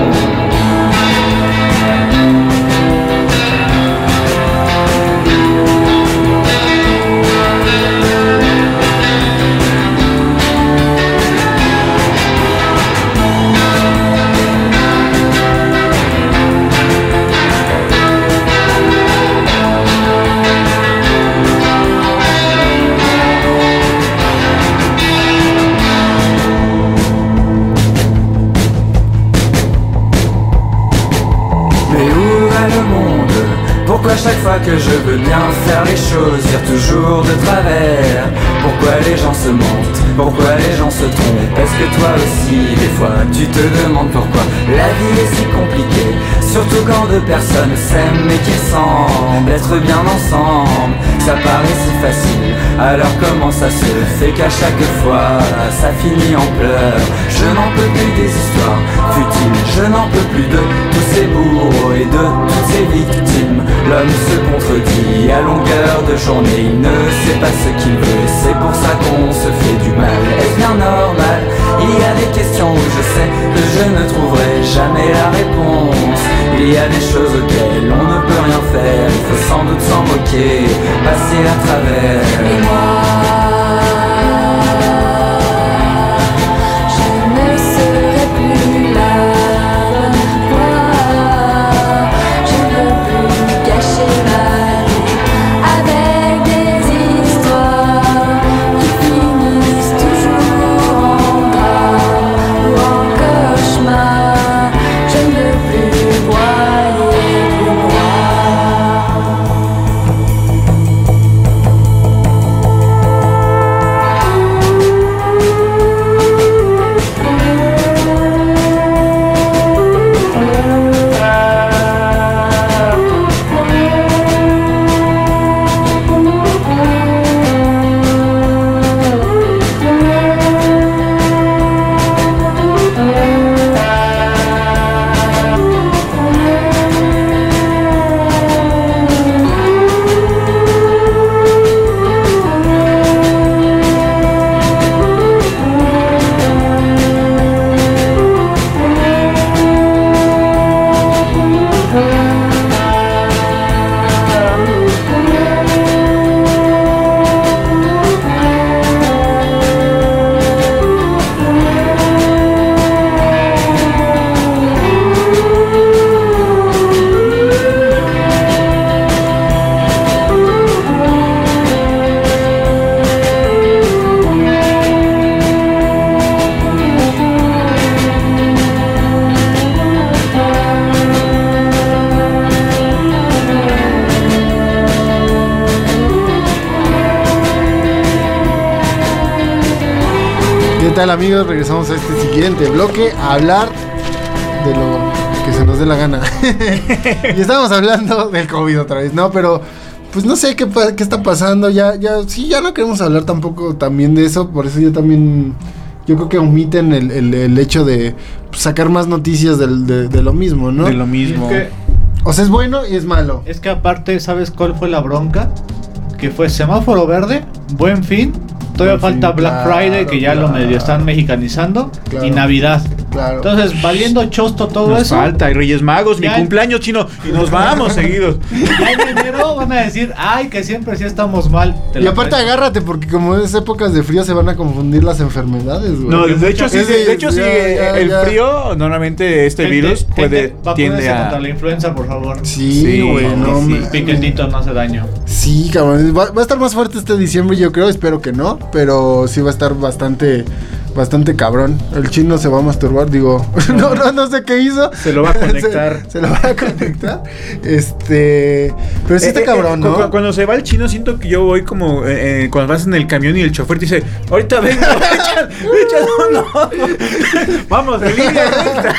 Que je veux bien faire les choses, dire toujours de travers. Pourquoi les gens se mentent? Pourquoi les gens se trompent? Est-ce que toi aussi, des fois, tu te demandes pourquoi La vie est si compliquée? Surtout quand deux personnes s'aiment et qu'ils semblent être bien ensemble Ça paraît si facile Alors comment ça se fait qu'à chaque fois ça finit en pleurs? Je n'en peux plus des histoires futiles Je n'en peux plus de tous ses bourreaux et de toutes ses victimes. L'homme se contredit à longueur de journée, il ne sait pas ce qu'il veut, c'est pour ça qu'on se fait du mal. Est-ce bien normal? Il y a des questions où je sais que je ne trouverai jamais la réponse. Il y a des choses auxquelles on ne peut rien faire, il faut sans doute s'en moquer, passer à travers. Tal amigos? Regresamos a este siguiente bloque a hablar de lo que se nos dé la gana. y estamos hablando del COVID otra vez, ¿no? Pero pues no sé qué, qué está pasando. Ya, ya, sí, ya no queremos hablar tampoco también de eso. Por eso yo también, yo creo que omiten el, el- el hecho de sacar más noticias del- de, de lo mismo, ¿no? De lo mismo. Es que, O sea, es bueno y es malo. es que aparte, ¿sabes cuál fue la bronca? Que fue semáforo verde, buen fin. Todavía falta Black Friday, que ya lo medio están mexicanizando. Claro. Y Navidad. Claro. Entonces, valiendo chosto todo Nos eso. falta, y Reyes Magos, mi cumpleaños chino, y nos vamos seguidos. Ya en enero van a decir, ay, que siempre sí estamos mal. Te y aparte agárrate porque como es épocas de frío se van a confundir las enfermedades, güey. No, de hecho sí, de hecho sí, el ya. frío, normalmente este Gente- virus puede, gente, tiende a... contra la influenza, por favor. Sí, güey, sí, no sí. Piquetito no hace daño. Sí, cabrón. Va, va a estar más fuerte este diciembre, yo creo. Espero que no. Pero sí va a estar bastante, bastante cabrón. El chino se va a masturbar. Digo, no, no, no sé qué hizo. Se lo va a conectar. Se, se lo va a conectar. Este. Pero sí Eh, está eh, cabrón, cu- ¿no? cu- Cuando se va el chino, siento que yo voy como eh, eh, cuando vas en el camión y el chofer te dice: Ahorita vengo, echa, echa uno. Vamos, en línea recta.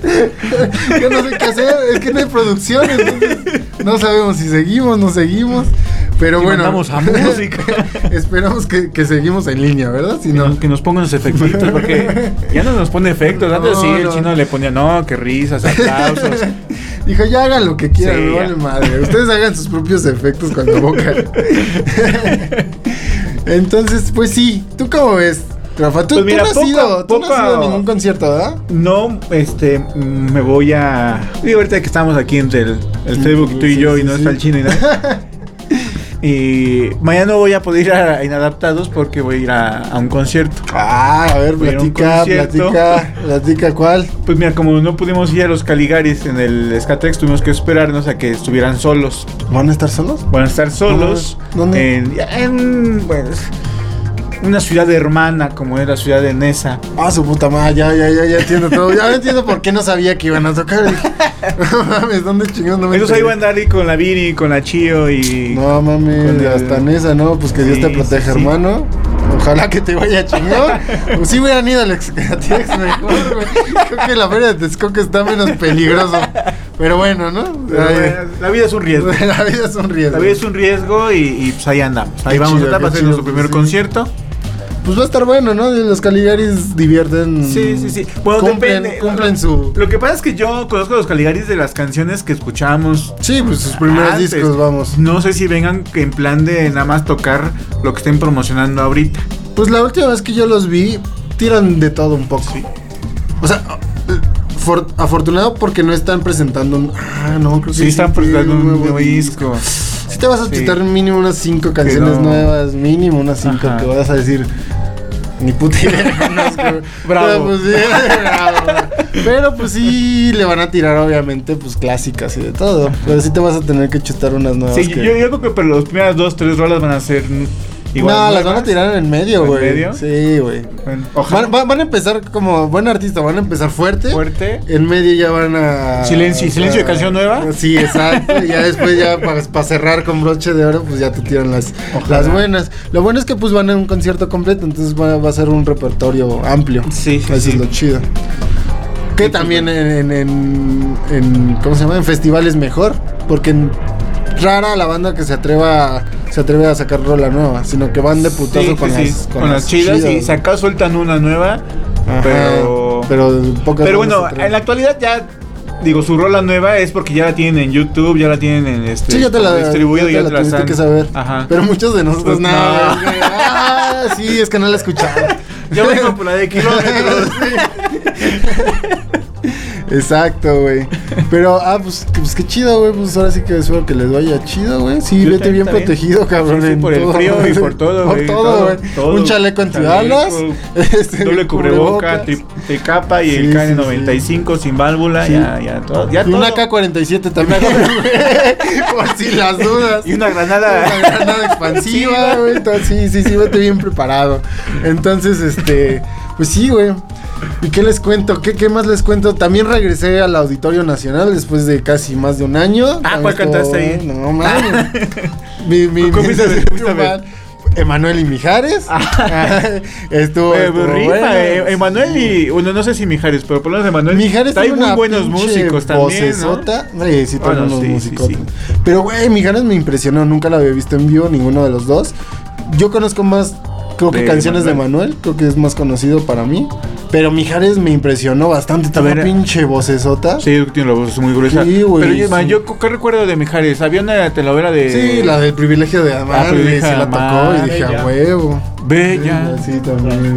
Yo no sé qué hacer. Es que no hay producción. entonces no sabemos si seguimos, no seguimos. Pero Y bueno. a música. Esperamos que, que seguimos en línea, ¿verdad? Si Que no. nos, que nos pongan los efectitos, porque ya no nos pone efectos. Antes No, sí, el no. chino le ponía, no, qué risas, aplausos. Dijo, ya hagan lo que quieran, Sí, vale madre. Ustedes hagan sus propios efectos cuando boca. Entonces, pues sí, ¿tú cómo ves? Rafa, tú, Pues mira, tú no has ido, tú no has ido a ningún concierto, ¿verdad? No, este, me voy a. Digo, ahorita que estamos aquí entre el, el Sí, Facebook, tú y yo, sí, y no está el chino y nada. y mañana voy a poder ir a Inadaptados porque voy a ir a, a un concierto. Ah, a ver, Voy a platica, platica, platica cuál. Pues mira, como no pudimos ir a los Caligaris en el Scatex, tuvimos que esperarnos a que estuvieran solos. ¿Van a estar solos? Van a estar solos ¿Dónde? en, en pues, una ciudad hermana como es la ciudad de Nesa. Ah, su puta madre, ya, ya, ya, ya entiendo todo. Ya entiendo por qué no sabía que iban a tocar. No mames, ¿dónde chingados no me Entonces ahí van a andar ahí con la Viri, con la Chio y... No mames, el- hasta en esa, ¿no? Pues que Dios te proteja, sí, hermano. Ojalá que te vaya chingón. Pues sí hubieran ido al Excatex mejor, güey. Creo que la feria de Texcoco está menos peligroso. Pero bueno, ¿no? Pero Ay, bueno, la vida es un riesgo. la vida es un riesgo. La vida es un riesgo y, y, pues ahí andamos. Ahí Qué vamos chido, a estar haciendo chido, su primer sí. concierto. Pues va a estar bueno, ¿no? Los Caligaris divierten. Sí, sí, sí. Bueno, cumplen, depende. cumplen su. Lo que pasa es que yo conozco a los Caligaris de las canciones que escuchábamos. Sí, pues sus primeros antes. discos, vamos. No sé si vengan en plan de nada más tocar lo que estén promocionando ahorita. Pues la última vez que yo los vi, tiran de todo un poco. O sea, for- afortunado porque no están presentando un. Ah, no, creo que Sí, están presentando un nuevo disco. Si te vas a Sí. chutar mínimo unas cinco canciones no. nuevas, mínimo unas cinco Ajá. que vas a decir. Ni puta idea conozco. Bravo. Pero pues, sí, bravo. Pero pues sí le van a tirar obviamente pues clásicas y de todo. Pero sí te vas a tener que chutar unas nuevas. Sí, que- yo, yo creo que pero las primeras dos, tres rolas van a ser igual. no, las van a tirar en medio, ¿En güey. medio? Sí, güey. Van, van- van a empezar como buen artista, van a empezar fuerte. Fuerte. En medio ya van a. Silencio- silencio de canción nueva. Sí, exacto. y ya después, ya para cerrar con broche de oro, pues ya te tiran las, Ojalá. las buenas. Lo bueno es que pues van a un concierto completo, entonces va, va a ser un repertorio amplio. Sí, sí, Eso sí. es lo chido. Que también en, en, en- en- ¿Cómo se llama? En festivales mejor. Porque en- rara la banda que se atreva se atreve a sacar rola nueva, sino que van de putazo Sí, con, sí, las, con las chidas y si acaso sueltan una nueva. Ajá, pero. pero Pero bueno, en la actualidad ya. Digo, su rola nueva es porque ya la tienen en YouTube, ya la tienen en este. Sí, ya te la, distribuido, ya te la te la tuviste que saber. Ajá. Pero muchos de nosotros Pues no. Ah, sí, es que no la escucharon. Yo vengo por la de kilómetros. Exacto, güey. Pero, ah, pues, pues qué chido, güey. Pues ahora sí que espero que les vaya chido, güey. Sí, Yo vete bien protegido, cabrón. Sí, por el frío y por todo, Por güey, todo, todo, güey. Un chaleco antibalas. Este, Doble tri- tricapa y Sí, el sí, KN95 sin válvula, ya, ya todo. Ya Y todo. una K-47 también, güey. Por si las dudas. Y una granada. Una granada expansiva, güey. Sí, sí, sí, vete bien preparado. Entonces, este, pues sí, güey. ¿Y qué les cuento? ¿Qué, ¿Qué más les cuento? También regresé al Auditorio Nacional después de casi más de un año. Ah, ¿cuál cantaste ahí? No, mames. mi, mi, ¿Cómo mi-. Emanuel y Mijares. estuvo, Eh, estuvo bueno. eh, Emanuel y. Bueno, no sé si Mijares, pero por lo menos Emanuel. Mijares trae muy buenos músicos también. ¿no? vocesota. Hombre, sí, Bueno, unos sí, sí, músicos. sí. Pero, güey, Mijares me impresionó. Nunca la había visto en vivo, ninguno de los dos. Yo conozco más, creo que De canciones de Manuel. Creo que es más conocido para mí. Pero Mijares me impresionó bastante. Ver, una pinche vocesota. Sí, tiene la voz muy gruesa. Sí, güey, Pero yo, sí. man, yo, ¿qué recuerdo de Mijares? Había una telenovela de. Sí, la del privilegio de amar. Ah, privilegio sí de la tocó amar, y dije, a Bella. huevo. Bella. Sí, también.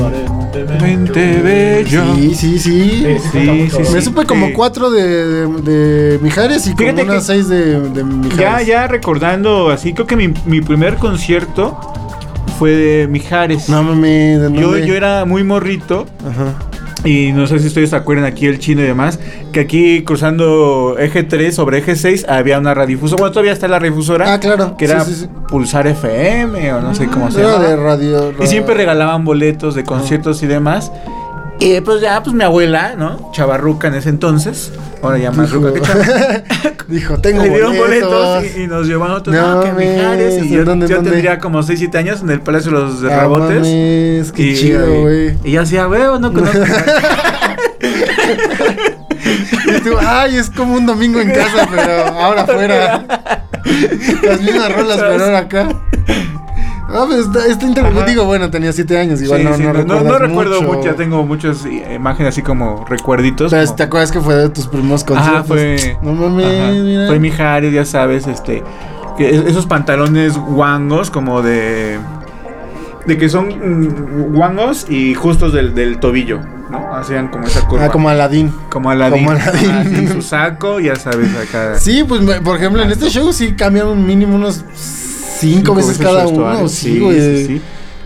Vente bello. Sí, sí, sí. Sí, sí, Me sí. supe como cuatro de, de, de Mijares y como Fíjate unas que- seis de, de Mijares. Ya, ya recordando así, creo que mi, mi primer concierto fue de Mijares. No mames, ¿de yo, yo era muy morrito Ajá. y no sé si ustedes se acuerdan aquí el chino y demás, que aquí cruzando eje 3 sobre eje 6 había una radiodifusora, bueno todavía está la radiodifusora, Ah, claro. que era Sí, sí, sí. Pulsar FM o no sé cómo se llama. de radio. Y siempre regalaban boletos de conciertos y demás. Y pues ya, pues mi abuela, ¿no? Chavarruca en ese entonces. Ahora ya más Dijo, ruca que chava. dijo, tengo Le dieron boletos. boletos y, y nos llevaron a otros. No No, que Mijares. Y yo, ¿dónde, yo dónde? tendría como 6, 7 años en el Palacio de los Ah, Rabotes. mames, qué y, chido, güey. Y yo hacía, huevo, no conozco. Y tú, ay, es como un domingo en casa, pero ahora afuera. Las mismas rolas, pero ahora acá. Ah, pues está, está interesante. Ajá. Digo, bueno, tenía siete años, igual Sí, no, sí, no, no, no, recuerdo mucho. mucho, ya tengo muchas imágenes así como recuerditos. Pero como- ¿te acuerdas que fue de tus primeros conciertos? Ajá, fue. No mames, mira. Fue Mijares, ya sabes, este. Que esos pantalones guangos, como de. De que son mm, guangos y justos del, del tobillo, ¿no? Hacían como esa curva. Ah, como Aladín. Como Aladín. como Aladín. Sí, su saco, ya sabes, acá. Sí, pues por ejemplo, en este show sí cambiaron mínimo unos cinco, veces, cada uno. Sí, güey. sí, sí.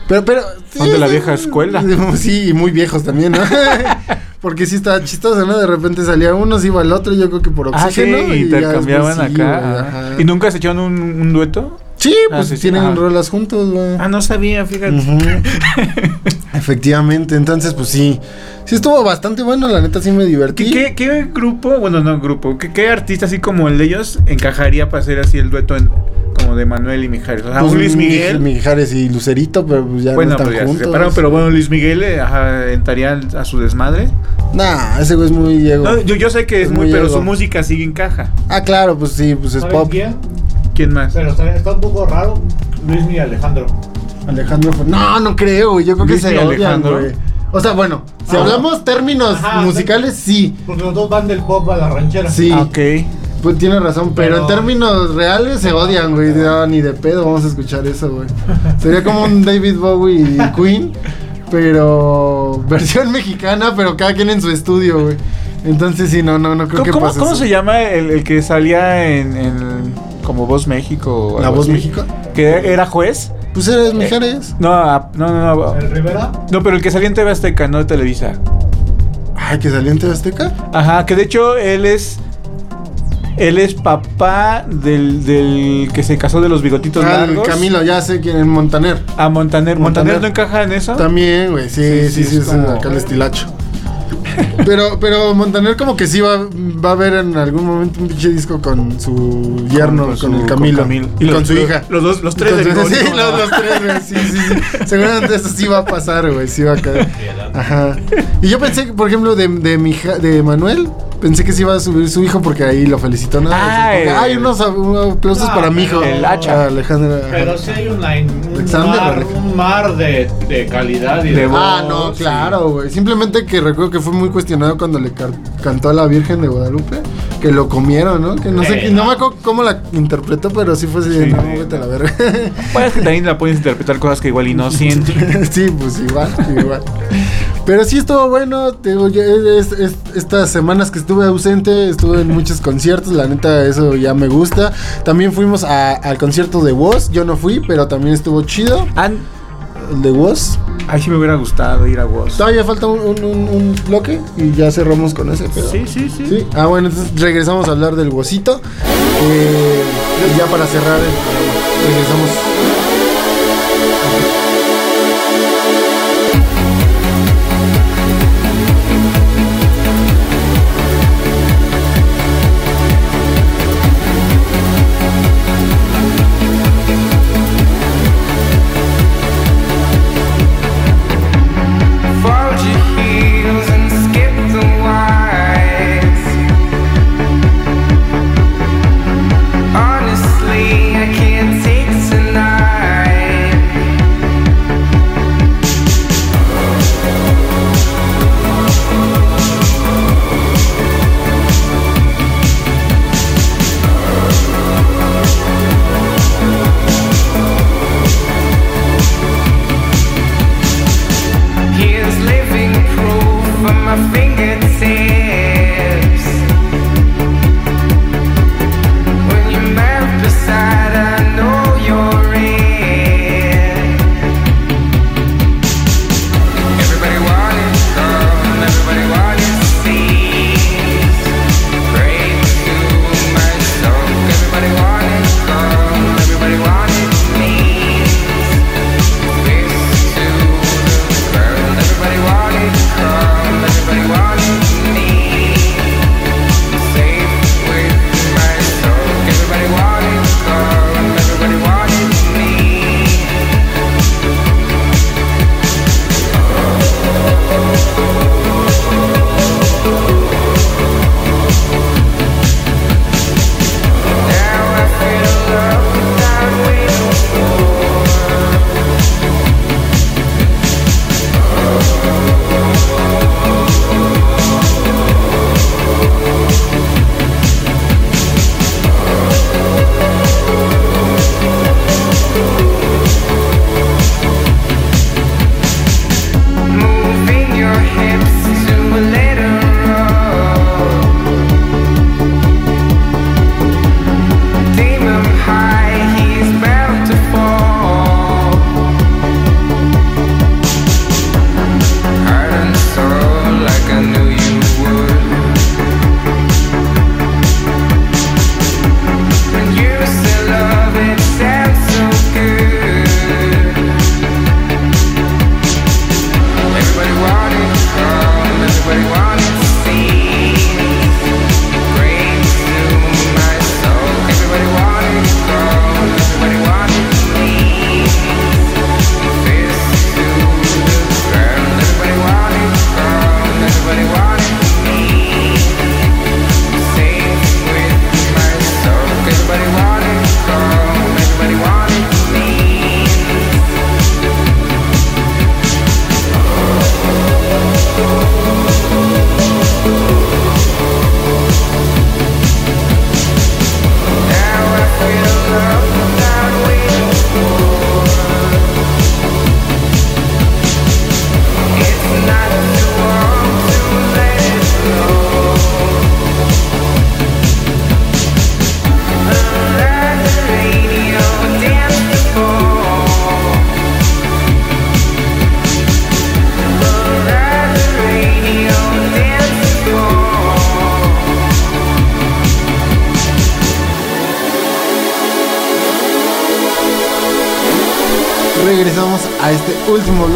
Pero, pero. Son de la vieja escuela. Sí, y muy viejos también, ¿no? Porque sí estaba chistoso, ¿no? De repente salía uno, se iba el otro, yo creo que por Ah, sí, oxígeno. y después sí, acá. güey, ajá. ajá. ¿Y nunca se echaron un, un dueto? Sí, Ah, pues sí, sí, tienen ajá. rolas juntos, güey. Ah, no sabía, fíjate. Efectivamente, entonces pues sí. Sí estuvo bastante bueno, la neta sí me divertí. ¿Qué, qué, qué grupo, bueno, no grupo, ¿qué, qué artista así como el de ellos encajaría para hacer así el dueto en, como de Manuel y Mijares? O sea, Pues, Luis Miguel. Mi- Mijares y Lucerito, pero pues ya bueno, no pues están ya se juntos. separaron, pero bueno, Luis Miguel eh, ajá, entraría a su desmadre. Nah, ese güey es muy Diego. No, yo, yo sé que es Es muy, muy pero ego. su música sí encaja. Ah, claro, pues sí, pues es ¿Saben pop. quién? ¿Quién más? Pero está, está un poco raro. Luis y Alejandro. Alejandro fue- No, no creo, güey. Yo creo que se y odian, Alejandro. güey. O sea, bueno, si Ah. hablamos términos Ajá, musicales, sí. Porque los dos van del pop a la ranchera. Sí. Ah, Ok. Pues tiene razón, pero, Pero- en términos reales se odian, güey. No, ni de pedo vamos a escuchar eso, güey. Sería como un David Bowie y Queen, pero versión mexicana, pero cada quien en su estudio, güey. Entonces sí, no, no, no creo ¿Cómo, que cómo- pase cómo eso. se llama el, el que salía en, en como Voz México? o ¿La Voz así? México? Que era juez. Pues eres Mijares. No, ah, no, no, no. ¿El Rivera? No, pero el que salía en TV Azteca, no de Televisa. Ay, que salió en TV Azteca. Ajá, que de hecho él es. Él es papá del, del que se casó de los bigotitos Ah, el largos. Camilo, ya sé quién es Montaner. A Montaner. ¿Montaner Montaner. no encaja en eso? También, güey, sí, sí, sí, es como- acá el estilacho. Pero, pero Montaner como que sí va, va a ver en algún momento un pinche disco con su yerno, con, su- el Camilo. Camilo. Y con los- su hija. Los dos, los tres Con bigote. Sí, los, los tres, güey. Sí, sí, sí. Seguramente eso sí va a pasar, güey. Sí va a caer. Ajá. Y yo pensé que, por ejemplo, de, de mi hija, de Manuel, pensé que sí iba a subir su hijo porque ahí lo felicitó. ¿no? Ah, Porque, el- Hay unos, unos aplausos Ah, para mi hijo. El hacha. Ah, Alejandro. ajá. Pero sí hay un, Alexander, mar, un mar de, de calidad y De de, voz. Ah, no, claro, güey. Simplemente que recuerdo que fue muy cuestionado cuando le cantó a la Virgen de Guadalupe, que lo comieron, ¿no? Que no sé, Eh, qué- no me acuerdo cómo la interpretó, pero sí fue así, Sí, no, vete a la verga. Pues es que también la puedes interpretar cosas que igual y no siente. sí, pues igual, igual. Pero sí estuvo bueno, te digo, ya es- es- estas semanas que estuve ausente, estuve en muchos conciertos, la neta eso ya me gusta. También fuimos a- al concierto de Woz, yo no fui, pero también estuvo chido, An- el de Woz. Ay, sí me hubiera gustado ir a Woz. Todavía falta un, un- un- un bloque y ya cerramos con ese, pero... Sí, sí, sí. Sí. Ah, bueno, entonces regresamos a hablar del Wozito. Eh, y ya para cerrar el programa, regresamos.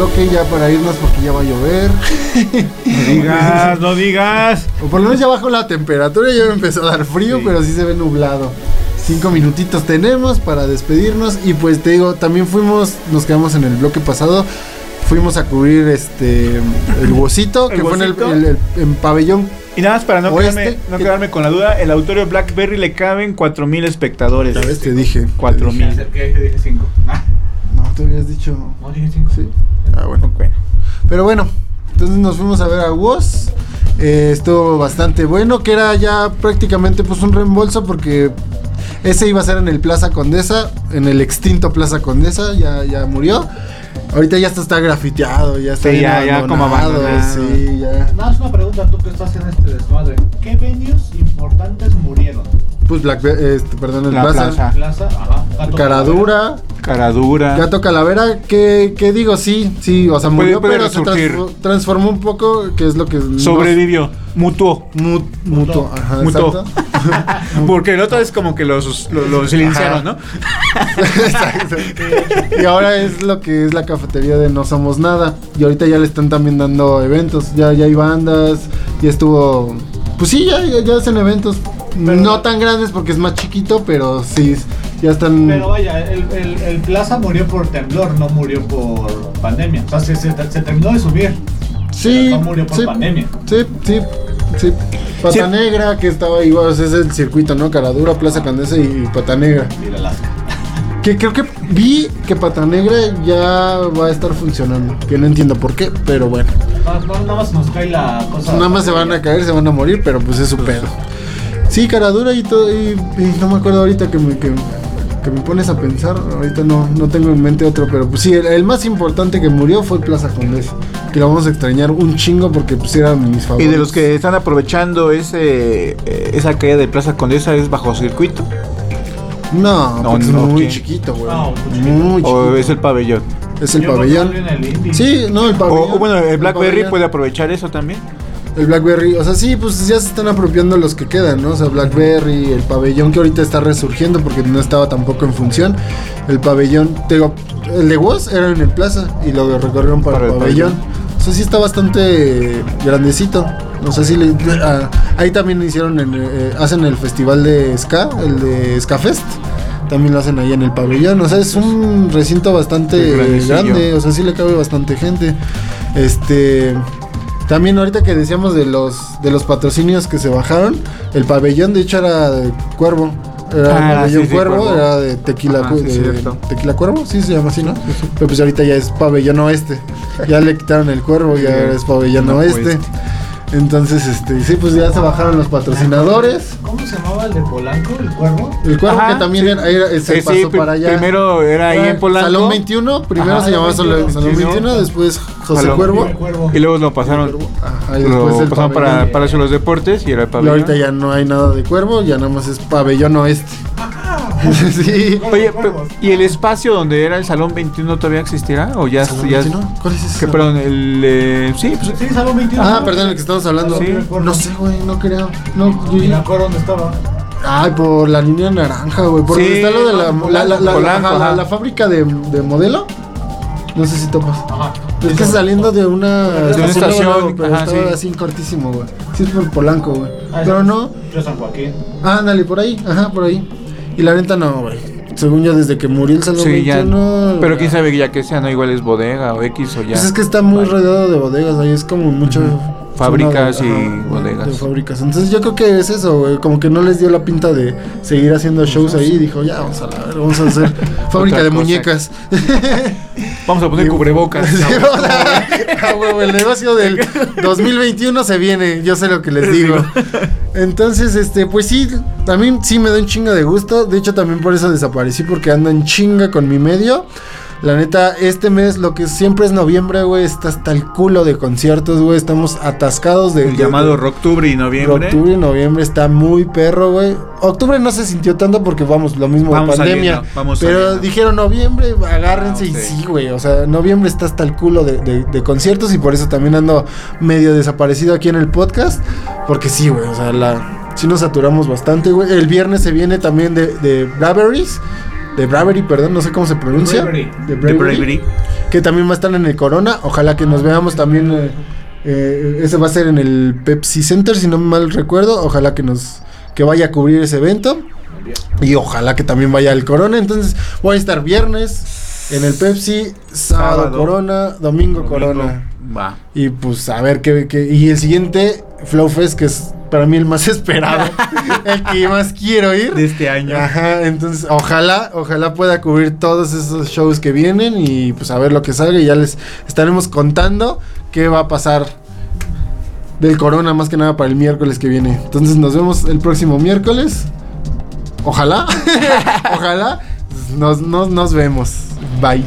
Bloque ya para irnos porque ya va a llover. No digas, no digas. O por lo menos ya bajó la temperatura, ya me empezó a dar frío, pero sí se ve nublado. Cinco minutitos tenemos para despedirnos y pues te digo, también fuimos, nos quedamos en el bloque pasado, fuimos a cubrir este el Huesito, ¿El que fue en el, Huesito? el- el- en pabellón. Y nada más para no, quedarme, no quedarme con la duda, el auditorio Blackberry le caben 4000 espectadores. Ya ves, te dije. Cuatro te mil. dije. dije 5. No, te habías dicho. No, dije 5. Sí. Ah, bueno. Bueno. Pero bueno, entonces nos fuimos a ver a Woz. Eh, estuvo bastante bueno, que era ya prácticamente pues un reembolso porque ese iba a ser en el Plaza Condesa, en el extinto Plaza Condesa, ya, ya murió. Ahorita ya hasta está grafiteado, ya está Sí, ya- ya como abandonado. Sí, ya. Nada más una pregunta, tú que estás en este desmadre. ¿Qué venues importantes murieron? Pues Black, este, perdón, el La Plaza. plaza. Plaza, ajá. Gato Caradura, Cara dura. Gato Calavera, que, que digo, sí, sí, o sea, Puede- murió, puede pero se resurgir. transformó un poco, que es lo que... Sobrevivió. Mutuó. Mu- mutuo, ajá, Mutó. exacto. Porque el otro es como que los, los, los silenciaron, ¿no? Exacto. Y ahora es lo que es la cafetería de No Somos Nada. Y ahorita ya le están también dando eventos. Ya, ya hay bandas. Ya estuvo. Pues sí, ya, ya, ya hacen eventos. no tan grandes porque es más chiquito, pero sí, ya están. Pero vaya, el, el, el Plaza murió por temblor, no murió por pandemia. O sea, se, se, se terminó de subir. sí, no murió por sí, pandemia. sí, sí, sí. Pata Sí. Negra, que estaba igual, o sea, es el circuito, ¿no? Caradura, Plaza Candesa y Pata Negra. Y el Alaska. Que creo que vi que Pata Negra ya va a estar funcionando. Que no entiendo por qué, pero bueno. Nada más nos cae la cosa. Nada más se van a caer, se van a morir, pero pues es su pedo. Sí, Caradura y todo. Y, y no me acuerdo ahorita que me, que, que me pones a pensar. Ahorita no, no tengo en mente otro, pero pues sí, el, el más importante que murió fue Plaza Condesa. Que lo vamos a extrañar un chingo porque pues eran mis favoritos. Y de los que están aprovechando ese eh, esa caída de Plaza Condesa es bajo circuito No, No, porque no, es muy chiquito, güey. No, muy chiquito. muy chiquito. o es el pabellón. Es el Yo pabellón. el. Sí, no, el O, pabellón. o bueno, el Blackberry puede aprovechar eso también. El Blackberry, o sea, sí, pues ya se están apropiando los que quedan, ¿no? O sea, Blackberry, el pabellón que ahorita está resurgiendo porque no estaba tampoco en función. El pabellón, te digo, el de Woz era en el plaza y lo recorrieron para, Para el el pabellón. O sea, sí está bastante grandecito. No sé si le. ah, ahí también hicieron, en, eh, hacen el festival de Ska, el de Ska Fest. También lo hacen ahí en el pabellón. O sea, es un recinto bastante grande. O sea, sí le cabe bastante gente. Este. También ahorita que decíamos de los de los patrocinios que se bajaron, el pabellón de hecho era de Cuervo. Era Ah, el pabellón sí, sí, Cuervo, Cuervo. era de Tequila, Ajá, Cu- sí, de cierto. Tequila Cuervo, sí se llama así, ¿no? Pero pues ahorita ya es pabellón oeste. Ya le quitaron el cuervo y ahora es pabellón No, oeste. oeste. Entonces, este, sí, pues ya se bajaron los patrocinadores. ¿Cómo se llamaba el de Polanco, el cuervo? El cuervo Ajá, que también sí. era, era- se sí, pasó para allá. Primero era ahí en Polanco. Salón 21, primero Ajá, se llamaba Salón Salón 21, 21, después José Salón Cuervo. Y luego lo pasaron, Ajá, y lo después el pasaron para. Palacio de los Deportes y era el Y pabellón. ahorita ya no hay nada de cuervo, ya nada más es pabellón oeste. sí. Oye, pero, ¿y el espacio donde era el Salón 21 todavía existirá? ¿O ya, ¿Salón ya 21? ¿Cuál es ese? que, perdón, el... eh, sí, pues, Sí, Salón 21. Ah, perdón, el que estamos hablando. Sí. No sé, güey, no creo. No, yo- Y me acuerdo dónde estaba. Ay, por la línea naranja, güey. Por Sí, donde está lo de la, Polanco, la, la, la- Polanco, ajá, la- ajá. la fábrica de, de modelo. No sé si topas. Ajá. Es que saliendo de una De una estación, pero ajá, estaba sí. así cortísimo, güey. Sí, es por Polanco, güey. Ah, Pero no. Yo San Joaquín. Ándale, por ahí, ajá, por ahí. Y la neta no, güey. Según yo, desde que murió el Salón sí, ya. 21. Pero quién sabe ya que sea, no igual es bodega o X o ya. Pues es que está muy rodeado de bodegas, ahí es como mucho. Fábricas y de- bodegas. De fábricas. Entonces yo creo que es eso, güey. Como que no les dio la pinta de seguir haciendo shows ahí. Dijo, ya, vamos a la ver, vamos a hacer fábrica Otra de cosa. muñecas. Vamos a poner cubrebocas. Sí, ah, el negocio del 2021 se viene, yo sé lo que les digo. Entonces, este, pues sí, a mí sí me da un chingo de gusto. De hecho, también por eso desaparecí, porque ando en chinga con mi medio. La neta, este mes, lo que siempre es noviembre, güey, está hasta el culo de conciertos, güey. Estamos atascados de. El de- llamado Rocktubre y noviembre. Octubre y noviembre está muy perro, güey. Octubre no se sintió tanto porque vamos, lo mismo Vamos de pandemia. saliendo, vamos pero saliendo. dijeron noviembre, agárrense Ah, y sí, güey. O sea, noviembre está hasta el culo de, de- de conciertos y por eso también ando medio desaparecido aquí en el podcast. Porque sí, güey, o sea, la, sí nos saturamos bastante, güey. El viernes se viene también de, de Braveries. De Bravery, perdón, no sé cómo se pronuncia. Bravery. De The Bravery. que también va a estar en el Corona. Ojalá que nos veamos también. eh, eh, ese va a ser en el Pepsi Center, si no mal recuerdo. Ojalá que nos que vaya a cubrir ese evento. Y ojalá que también vaya al Corona. Entonces voy a estar viernes en el Pepsi, sábado, Sábado. Corona, domingo, Domingo. Corona. Va. Y pues a ver qué, qué- Y el siguiente, Flow Fest, que es para mí el más esperado. el que más quiero ir. De este año. Ajá, entonces ojalá, ojalá pueda cubrir todos esos shows que vienen y pues a ver lo que salga y ya les estaremos contando qué va a pasar del corona más que nada para el miércoles que viene. Entonces nos vemos el próximo miércoles. Ojalá, ojalá nos, nos, nos vemos. Bye.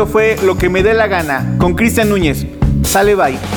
Esto fue Lo que me dé la gana con Cristian Núñez. Sale bye.